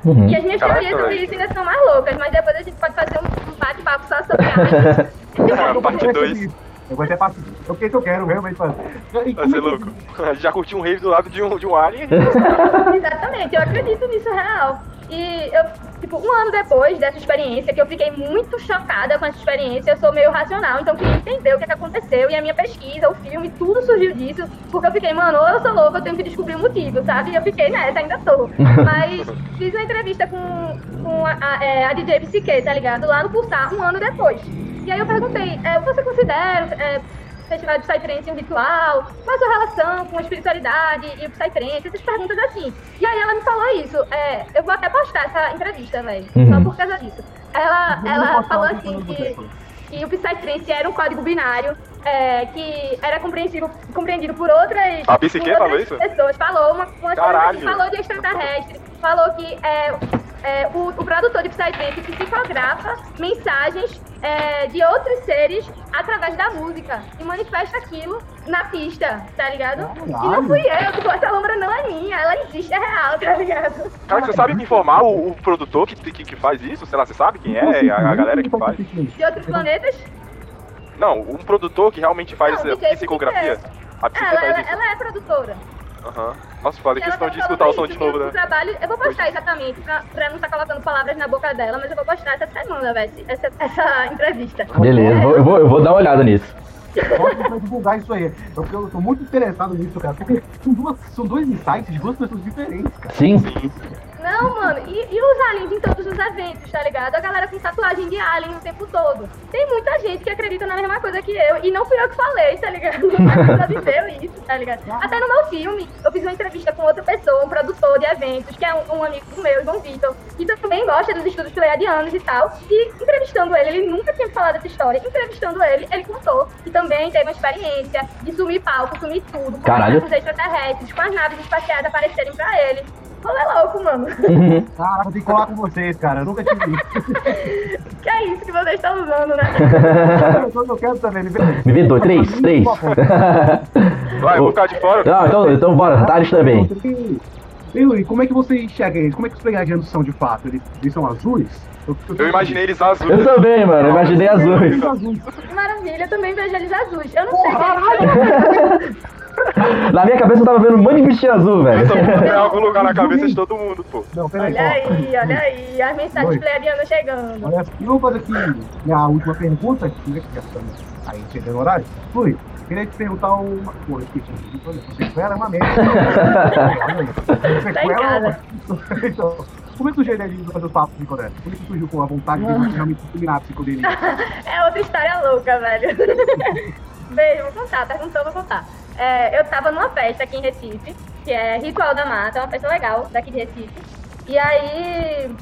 Uhum. E as minhas Caraca, teorias sobre isso ainda são mais loucas, mas depois a gente pode fazer um bate-papo só sobre aliens. Ah, parte 2. Eu vou até passar. É o que eu quero realmente fazer. Vai ser é que- louco. Já curti um rave do lado de um, de um alien. Exatamente, eu acredito nisso real. E eu, tipo, um ano depois dessa experiência, que eu fiquei muito chocada com essa experiência, eu sou meio racional, então eu queria entender o que, é que aconteceu. E a minha pesquisa, o filme, tudo surgiu disso, porque eu fiquei, mano, ou eu sou louca, eu tenho que descobrir o motivo, sabe? E eu fiquei nessa, ainda tô. Mas fiz uma entrevista com, com a, a, é, a DJ Psique, tá ligado? Lá no Pulsar, um ano depois. E aí eu perguntei, é, você considera é, Festival de Psytrance um ritual? Qual a sua relação com a espiritualidade e o Psytrance? Essas perguntas assim. E aí ela me falou isso. É, eu vou até postar essa entrevista, velho. Só Uhum. por causa disso. Ela, ela falou assim que, que o Psytrance era um código binário. é, que era compreensivo, compreendido por outras, A por falou outras isso? pessoas. Falou uma, uma Caralho. falou de extraterrestre, falou que é, é, o, o produtor de Psytrance psicografa mensagens é, de outros seres através da música e manifesta aquilo na pista, tá ligado? E não fui eu, tipo, essa lombra não é minha, ela existe, é real, tá ligado? Cara, você sabe me informar o, o produtor que, que, que faz isso? Sei lá, você sabe quem é? A, a galera que faz? De outros planetas, Não, um produtor que realmente faz Não, essa psicografia. A psique ela, ela, ela é produtora. Aham. Nossa, falei E ela questão tá de escutar o som de novo, né? trabalho, eu vou postar exatamente, pra, pra não estar colocando palavras na boca dela, mas eu vou postar essa semana, velho, essa, essa entrevista. Beleza, eu vou, eu vou dar uma olhada nisso. Pode pra divulgar isso aí. Porque eu tô muito interessado nisso, cara. Porque são, duas, são dois insights de duas pessoas diferentes, cara. Sim. Não, mano, e, e os aliens em todos os eventos, tá ligado? A galera com tatuagem de alien o tempo todo. Tem muita gente que acredita na mesma coisa que eu, e não fui eu que falei, tá ligado? A pessoa viveu isso, tá ligado? Até no meu filme, eu fiz uma entrevista com outra pessoa, um produtor de eventos, que é um, um amigo meu, João Vitor, que também gosta dos estudos pleiadianos e tal. E entrevistando ele, ele nunca tinha falado dessa história. Entrevistando ele, ele contou que também teve uma experiência de sumir palco, sumir tudo, com Caralho. os extraterrestres, com as naves espaciais aparecerem pra ele. Rolê louco, mano. Caraca, eu tenho que colar com vocês, cara. Eu nunca tive isso. Que é isso que vocês estão usando, né? eu, eu quero também. Me dois, três, três. Vai, vou ficar de fora. Não, então, então bora, Thales também. E Yuri, como é que você enxerga eles? Como é que os pleiadianos são de fato? Eles, eles são azuis? Eu imaginei eles azuis. Eu também, mano, eu imaginei azuis. Maravilha, eu também vejo eles azuis. Eu não sei quem é. Na minha cabeça eu tava vendo um monte de bichinho azul, velho. Essa porra tem algum lugar na cabeça de todo mundo, pô. Não, peraí. Olha ó. aí, olha aí, as mensagens Oi. pleiadianas chegando. Olha, vamos fazer aqui minha última pergunta, que né, que já estamos aí chegando no horário. Fui, queria te perguntar uma coisa. que Sequela é uma merda. Tá em casa. Então, como é que surgiu a ideia de fazer os papos psicodélicos? Como é que surgiu com a vontade de você realmente dominar a psicodelia? É outra história louca, velho. Beijo, vou contar, perguntou, vou contar. É, eu tava numa festa aqui em Recife, que é Ritual da Mata, é uma festa legal daqui de Recife. E aí,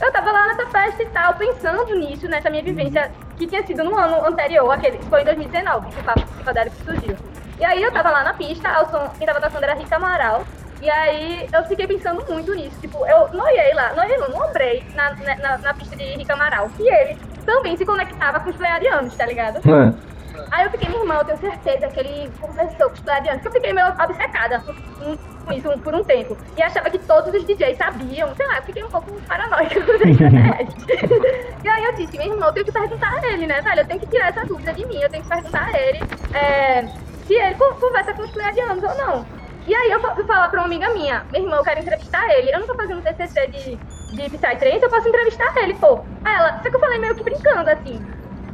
eu tava lá nessa festa e tal, pensando nisso, nessa minha vivência, que tinha sido no ano anterior, aquele, que foi em 2019, que o papo psicodélico surgiu. E aí eu tava lá na pista, ao som, quem tava tocando era Rita Amaral, E aí eu fiquei pensando muito nisso. Tipo, eu noiei lá, noiei não, ombrei na, na, na pista de Henrique Amaral. E ele também se conectava com os pleiadianos, tá ligado? É. Aí eu fiquei, meu irmão, eu tenho certeza que ele conversou com os pleiadianos, porque eu fiquei meio obcecada com isso por um tempo. E achava que todos os DJs sabiam, sei lá, eu fiquei um pouco paranoica com e aí eu disse, meu irmão, eu tenho que perguntar a ele, né, velho? Eu tenho que tirar essa dúvida de mim, eu tenho que perguntar a ele é, se ele con- conversa com os pleiadianos ou não. E aí eu fui falar pra uma amiga minha, meu irmão, eu quero entrevistar ele. Eu não tô fazendo TCC de, de Psytrance, eu posso entrevistar ele, pô. Aí ela, só que eu falei meio que brincando, assim.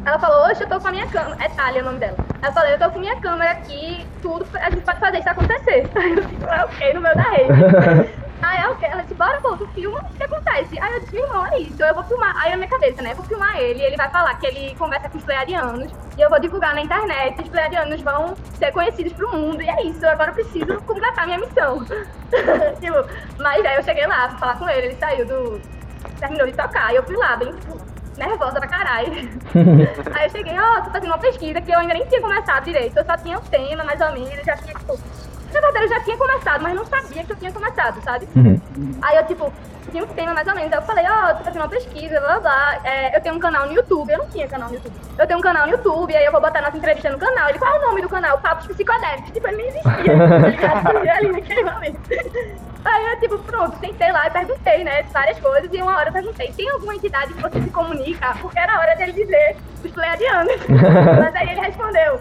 Ela falou, hoje eu tô com a minha câmera. É Thalia o nome dela. Ela falou, eu tô com minha câmera aqui, tudo, a gente pode fazer isso acontecer. Aí eu fico, ah, ok, no meu da rede. Aí é ok, ela disse, bora, pô, tu filma, o que acontece? Aí eu disse, meu irmão, é isso, eu vou filmar. Aí na minha cabeça, né, eu vou filmar ele, ele vai falar que ele conversa com os pleiadianos, e eu vou divulgar na internet, os pleiadianos vão ser conhecidos pro mundo, e é isso, agora eu preciso completar minha missão. tipo, mas aí eu cheguei lá pra falar com ele, ele saiu do... terminou de tocar, e eu fui lá, bem, tipo, nervosa pra caralho. Aí eu cheguei, ó, tô fazendo uma pesquisa que eu ainda nem tinha começado direito. Eu só tinha um tema, mais ou menos, já tinha, tipo. Na verdade, eu já tinha começado, mas não sabia que eu tinha começado, sabe? Uhum. Aí eu, tipo, tinha um tema mais ou menos. Aí eu falei, ó, tô fazendo uma pesquisa, blá blá blá. É, eu tenho um canal no YouTube. Eu não tinha canal no YouTube. Eu tenho um canal no YouTube, aí eu vou botar nossa entrevista no canal. Ele, qual é o nome do canal? Papos Psicodélicos. Tipo, ele nem existia, tá ligado? ali naquele momento. Aí eu, tipo, pronto, sentei lá e perguntei, né, várias coisas. E uma hora eu perguntei, tem alguma entidade que você se comunica? Porque era hora dele dizer os pleiadianos. Mas aí ele respondeu,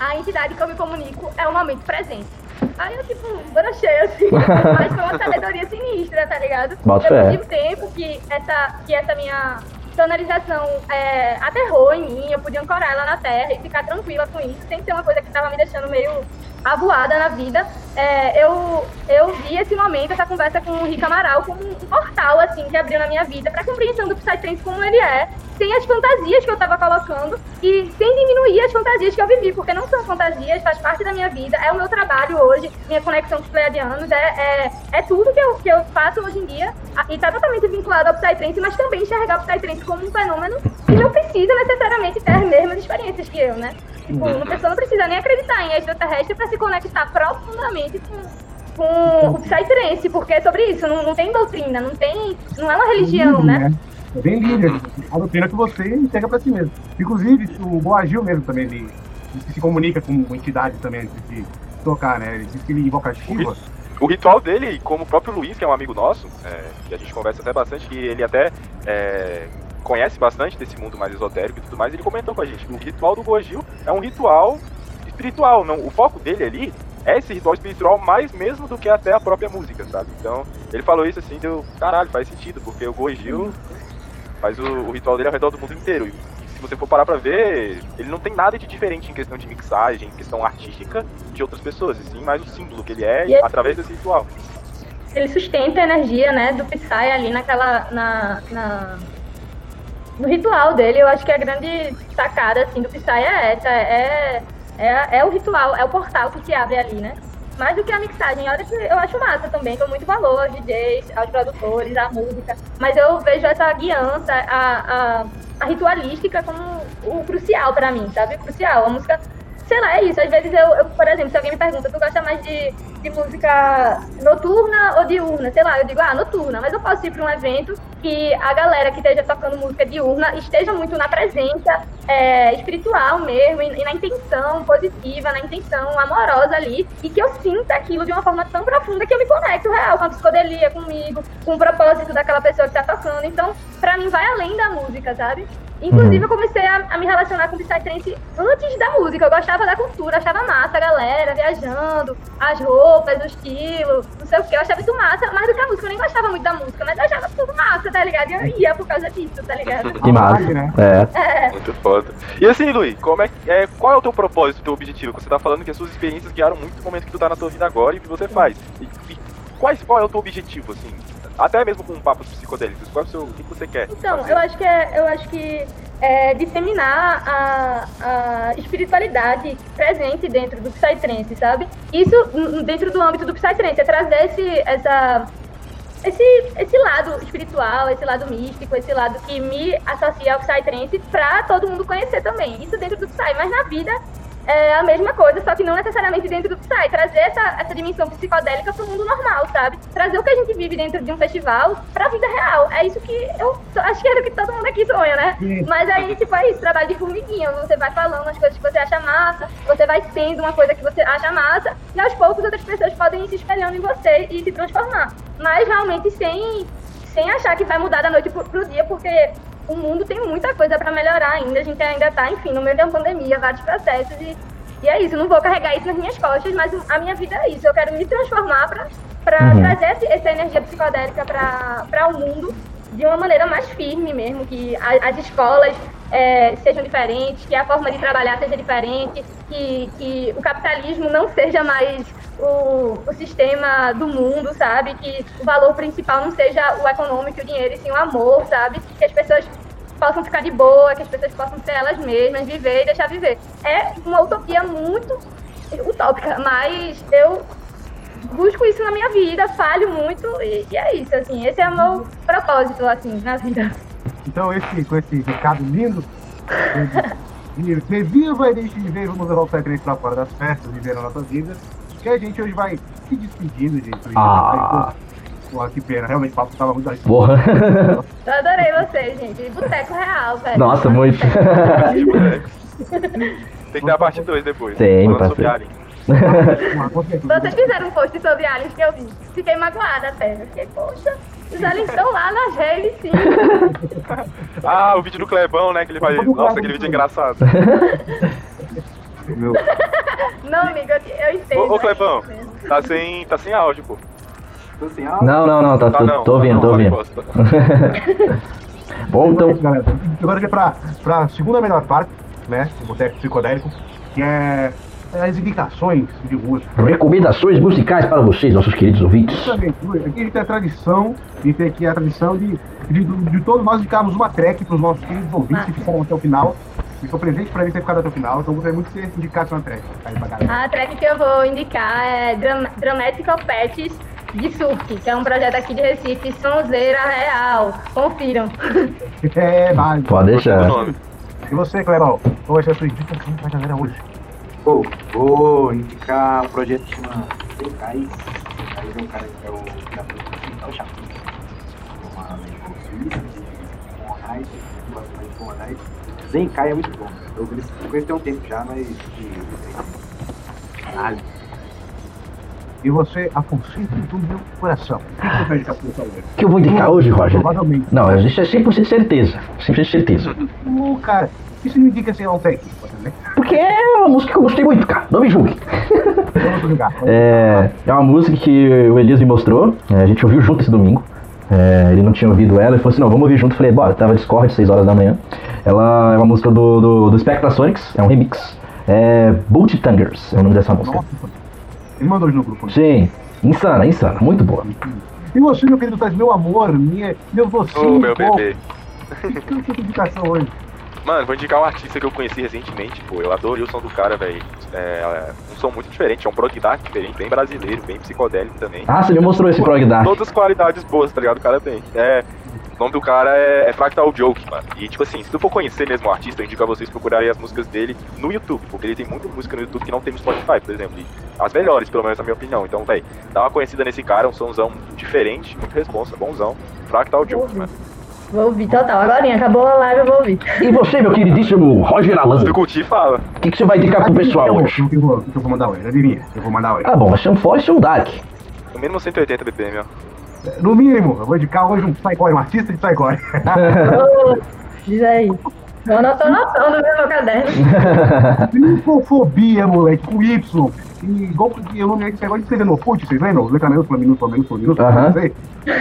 a entidade que eu me comunico é o momento presente. Aí eu, tipo, brochei, assim, mas foi uma sabedoria sinistra, tá ligado? Bota Depois fé. de um tempo que essa, que essa minha tonalização é, aterrou em mim, eu podia ancorar ela na terra e ficar tranquila com isso, sem ser uma coisa que tava me deixando meio avoada na vida. É, eu, eu vi esse momento, essa conversa com o Rick Amaral como um portal, assim, que abriu na minha vida pra compreensão do Psytrance como ele é, sem as fantasias que eu tava colocando e sem diminuir as fantasias que eu vivi, porque não são fantasias, faz parte da minha vida, é o meu trabalho hoje, minha conexão com os pleiadianos, é, é, é tudo que eu, que eu faço hoje em dia e tá totalmente vinculado ao Psytrance, mas também enxergar o Psytrance como um fenômeno que não precisa necessariamente ter as mesmas experiências que eu, né? Tipo, uma pessoa não precisa nem acreditar em extraterrestre pra se conectar profundamente com, com o Psytrance, porque é sobre isso, não, não tem doutrina, não tem. não é uma religião, né? É bem livre, a doutrina que você enxerga pra si mesmo. Inclusive, o Boagil mesmo também, ele, ele se comunica com uma entidade também antes de tocar, né? Ele diz que ele invoca a Shiva. O ritual dele, como o próprio Luiz, que é um amigo nosso, é, que a gente conversa até bastante, que ele até é, conhece bastante desse mundo mais esotérico e tudo mais, ele comentou com a gente que o ritual do Gojil é um ritual espiritual. Não, o foco dele ali é esse ritual espiritual mais mesmo do que até a própria música, sabe? Então, ele falou isso assim, deu, caralho, faz sentido, porque o Gojil faz o, o ritual dele ao redor do mundo inteiro. E se você for parar pra ver, ele não tem nada de diferente em questão de mixagem, em questão artística de outras pessoas, e sim mais o símbolo que ele é E através desse ritual. Ele sustenta a energia, né, do Psy ali naquela. Na, na- no ritual dele. Eu acho que a grande sacada assim, do Psy é essa. É, é, é o ritual, é o portal que se abre ali, né? Mais do que a mixagem. Olha que eu acho massa também, dou muito valor aos DJs, aos produtores, à música. Mas eu vejo essa guiança, a, a, a ritualística como o crucial pra mim, sabe? O crucial. A música sei lá, é isso. Às vezes eu, eu, por exemplo, se alguém me pergunta, tu gosta mais de, de música noturna ou diurna? Sei lá, eu digo, ah, noturna, mas eu posso ir para um evento que a galera que esteja tocando música diurna esteja muito na presença é, espiritual mesmo, e, e na intenção positiva, na intenção amorosa ali, e que eu sinta aquilo de uma forma tão profunda que eu me conecto real com a psicodelia, comigo, com o propósito daquela pessoa que tá tocando. Então, pra mim, vai além da música, sabe? Inclusive, eu comecei a, a me relacionar com o Psytrance antes da música. Eu gostava da cultura, achava massa a galera viajando, as roupas, o estilo, não sei o que. Eu achava isso massa, mais do que a música. Eu nem gostava muito da música, mas eu achava tudo massa, tá ligado? E eu ia por causa disso, tá ligado? Que massa. né? É. É, Muito foda. E assim, Luiz, como é, que- é, qual é o teu propósito, o teu objetivo? Você tá falando que as suas experiências guiaram muito o momento que tu tá na tua vida agora e o que você faz. E, e quais, qual é o teu objetivo, assim? Até mesmo com papos psicodélicos, qual é o seu, o que você quer? Então, fazer? eu acho que é, eu acho que é disseminar a, a espiritualidade presente dentro do Psytrance, sabe? Isso dentro do âmbito do Psytrance, é trazer esse, essa, esse, esse lado espiritual, esse lado místico, esse lado que me associa ao Psytrance pra todo mundo conhecer também. Isso dentro do Psy, mas na vida é a mesma coisa, só que não necessariamente dentro do Psy. Trazer essa, essa dimensão psicodélica pro mundo normal, sabe? Trazer o que a gente vive dentro de um festival pra vida real. É isso que eu acho que é o que todo mundo aqui sonha, né? Sim. Mas aí, tipo, é isso, trabalho de formiguinha. Você vai falando as coisas que você acha massa, você vai sendo uma coisa que você acha massa, e aos poucos outras pessoas podem ir se espelhando em você e se transformar. Mas realmente sem, sem achar que vai mudar da noite pro, pro dia, porque o mundo tem muita coisa pra melhorar ainda. A gente ainda tá, enfim, no meio de uma pandemia, vários processos e, e é isso. Não vou carregar isso nas minhas costas, mas a minha vida é isso. Eu quero me transformar pra Uhum. trazer esse- essa energia psicodélica pra o mundo de uma maneira mais firme mesmo, que as escolas é, sejam diferentes, que a forma de trabalhar seja diferente, que, que o capitalismo não seja mais o, o sistema do mundo, sabe? Que o valor principal não seja o econômico o dinheiro, e sim o amor, sabe? Que as pessoas possam ficar de boa, que as pessoas possam ser elas mesmas, viver e deixar viver. É uma utopia muito utópica, mas eu busco isso na minha vida, falho muito e, e é isso, assim, esse é o meu propósito, assim, na vida. Então, esse, com esse recado lindo, de reviva e deixe de ver, vamos levar o Psytrance pra fora das festas, viver a nossa vida, que a gente hoje vai se despedindo de tudo Ah. Pô, que pena, realmente o papo tava muito legal. Porra. Eu adorei vocês, gente. Boteco real, velho. Nossa, muito. De bonecos. Tem que a parte 2 depois. Tem, parceiro. Que- Vocês fizeram um post sobre aliens que eu vi. Fiquei magoada até. Eu Fiquei, poxa, os aliens estão lá nas redes, sim. Ah, o vídeo do Clebão, né? Que ele faz. Nossa, aquele vídeo é engraçado. Meu, Não, amigo, eu, entendo. Ô, ô é Clebão, tá sem, tá sem áudio, pô. Tô assim, ah, Não, não, não, tá, Tá tô, não. tô tá ouvindo, não, tô. Bom, então. agora já pra, pra segunda melhor parte, né, do Boteco Psicodélico, que é as indicações de música. Recomendações musicais para vocês, nossos queridos ouvintes. Justamente, aqui a gente tem a tradição, a gente tem aqui a tradição de, de, de todos nós indicarmos uma track para os nossos queridos ouvintes que ficaram até o final. E foi presente para mim ter ficado até o final, então gostaria muito que você indicasse uma track aí pra galera. A track que eu vou indicar é Dram Dramatical Patches de Surf, que é um projeto aqui de Recife, sonzeira real. Confiram. É, vai. Pode deixar. E você, Clebão? Qual vai ser a sua indicação pra galera hoje? Pô, vou indicar um projeto que chama Secais. Secais é um cara que é o criador do Chapéu. É uma label suíça de mais de Monheit. Zenkai é muito bom. Eu conheci tem um tempo já, mas. Caralho. E você, Afonsito do meu coração. O que você vai indicar pro pessoal hoje? O que eu vou indicar hoje, Roger? Provavelmente. Não, isso é 100% certeza. 100% certeza. Uh, cara, isso me indica assim, tem aqui, pode entender? Porque é uma música que eu gostei muito, cara. Não me julgue. É, é uma música que o Elias me mostrou. é, a gente ouviu junto esse domingo. É, ele não tinha ouvido ela. Ele falou assim: não, vamos ouvir junto. Eu falei: bora, tava Discord, 6 horas da manhã. Ela é uma música do, do, do Spectrasonics, é um remix. É Bolt Tangers é o nome dessa música. Nossa, ele mandou hoje no grupo. né? Sim, insana, insana, muito boa. E você, meu querido Taz, meu amor, minha, meu docinho, Ô, meu bebê. que que é indicação hoje? Mano, vou indicar um artista que eu conheci recentemente, pô. Eu adorei o som do cara, velho. É um som muito diferente, é um prog dark diferente, bem brasileiro, bem psicodélico também. Ah, você me mostrou esse prog dark. Todas as qualidades boas, tá ligado? O cara tem. É. O nome do cara é, é Fractal Joke, mano. E, tipo assim, se tu for conhecer mesmo o artista, eu indico a vocês procurarem as músicas dele no YouTube, porque ele tem muita música no YouTube que não tem no Spotify, por exemplo. E as melhores, pelo menos na minha opinião. Então, véi, dá uma conhecida nesse cara, um somzão diferente, muito responsa, bonzão. Fractal Joke, mano. Vou ouvir total. Agora acabou a live, eu vou ouvir. E você, meu queridíssimo Roger Alan, Se o curtir, fala. que, que você vai indicar pro pessoal Eu vou- hoje? O que eu vou, o eu vou mandar hoje? Adivinha? Eu vou mandar hoje. Ah, bom, vai ser um forte ou um dark. No mínimo 180 BPM, ó. No mínimo, eu vou indicar hoje um Psycore, um artista de Psycore. Diz aí. Eu não tô anotando no meu caderno. Linfofobia, moleque, com Y. E igual que eu não me negócio de escrever no fute, vocês lembram? Letra minúscula, minúscula, minúscula, minúscula, Aham. não sei.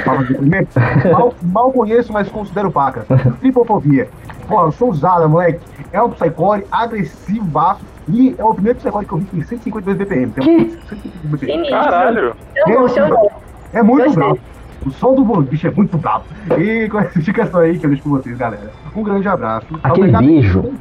Fala de primeiro. Mal, mal conheço, mas considero paca. Tripofobia. Pô, eu sou usada, moleque. É um Psycore agressivo, baixo. E é o primeiro Psycore que eu vi que tem 152 BPM. Um 152 BPM. Caralho. Chamou. É muito Gostei. bravo. O som do bom bicho é muito bravo. E com essa indicação aí que eu deixo com vocês, galera. Um grande abraço. Aquele Obrigado. beijo.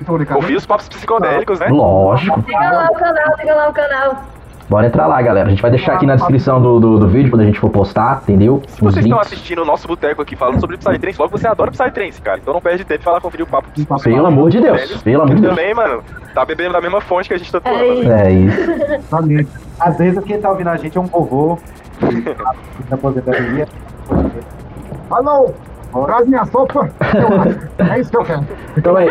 Então, Ricardo, Ouvi os papos psicodélicos, né? Lógico. Siga lá o canal, siga lá o canal. Bora entrar lá, galera. A gente vai deixar aqui na descrição do, do, do vídeo quando a gente for postar, entendeu? Se Os vocês estão assistindo o nosso boteco aqui falando sobre Psytrance, logo você adora Psytrance, cara. Então não perde tempo de falar conferir o papo. Pelo amor de Deus, pelo amor de E Deus. também, mano, tá bebendo da mesma fonte que a gente tá tomando. É né? isso. É isso. Valeu. Às vezes quem tá ouvindo a gente é um vovô da aposentadoria. Alô, traz minha sopa. É isso que eu quero. Então é.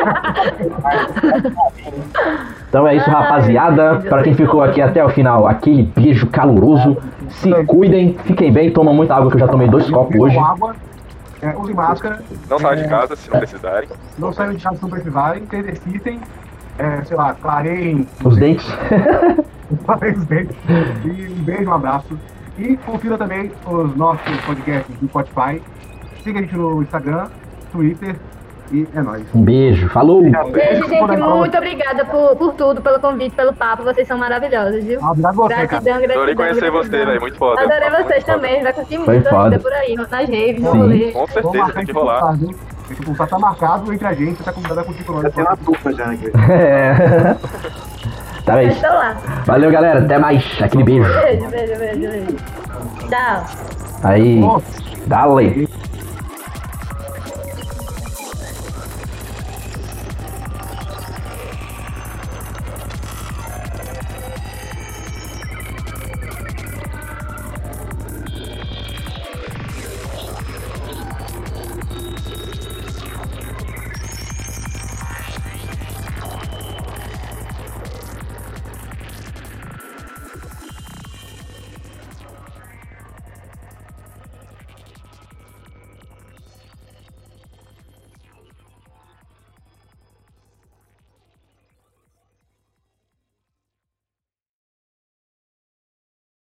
Então é isso, rapaziada. Pra quem ficou aqui até o final, aquele beijo caloroso. Se cuidem, fiquem bem, tomam muita água que eu já tomei dois copos hoje. água, é, use máscara, Não saiam de casa se não precisarem. não saiam de casa se não precisarem, se exercitem, é, sei lá, clareiem Os dentes. Parabéns, beijo. E um beijo, um abraço. E confira também os nossos podcasts do Spotify. Siga a gente no Instagram, Twitter e é nóis. Um beijo, falou! Beijo, gente. Muito obrigada por, por tudo, pelo convite, pelo papo. Vocês são maravilhosos, viu? Ah, Obrigado você, cara. Gratidão, gratidão. Adorei conhecer você, gratidão. velho. Muito foda. Adorei muito vocês foda. também. Vai curtir muito a vida por aí, nas raves, no Sim. rolê. Com certeza, tem que rolar. Esse pulsar tá marcado entre a gente, você tá convidado a curtir com nós. Já tem uma tufa já, né? É. Tá bem. Estou lá. Valeu, galera. Até mais. Aquele beijo. Beijo, beijo, beijo, beijo. Tchau. Aí. Dale.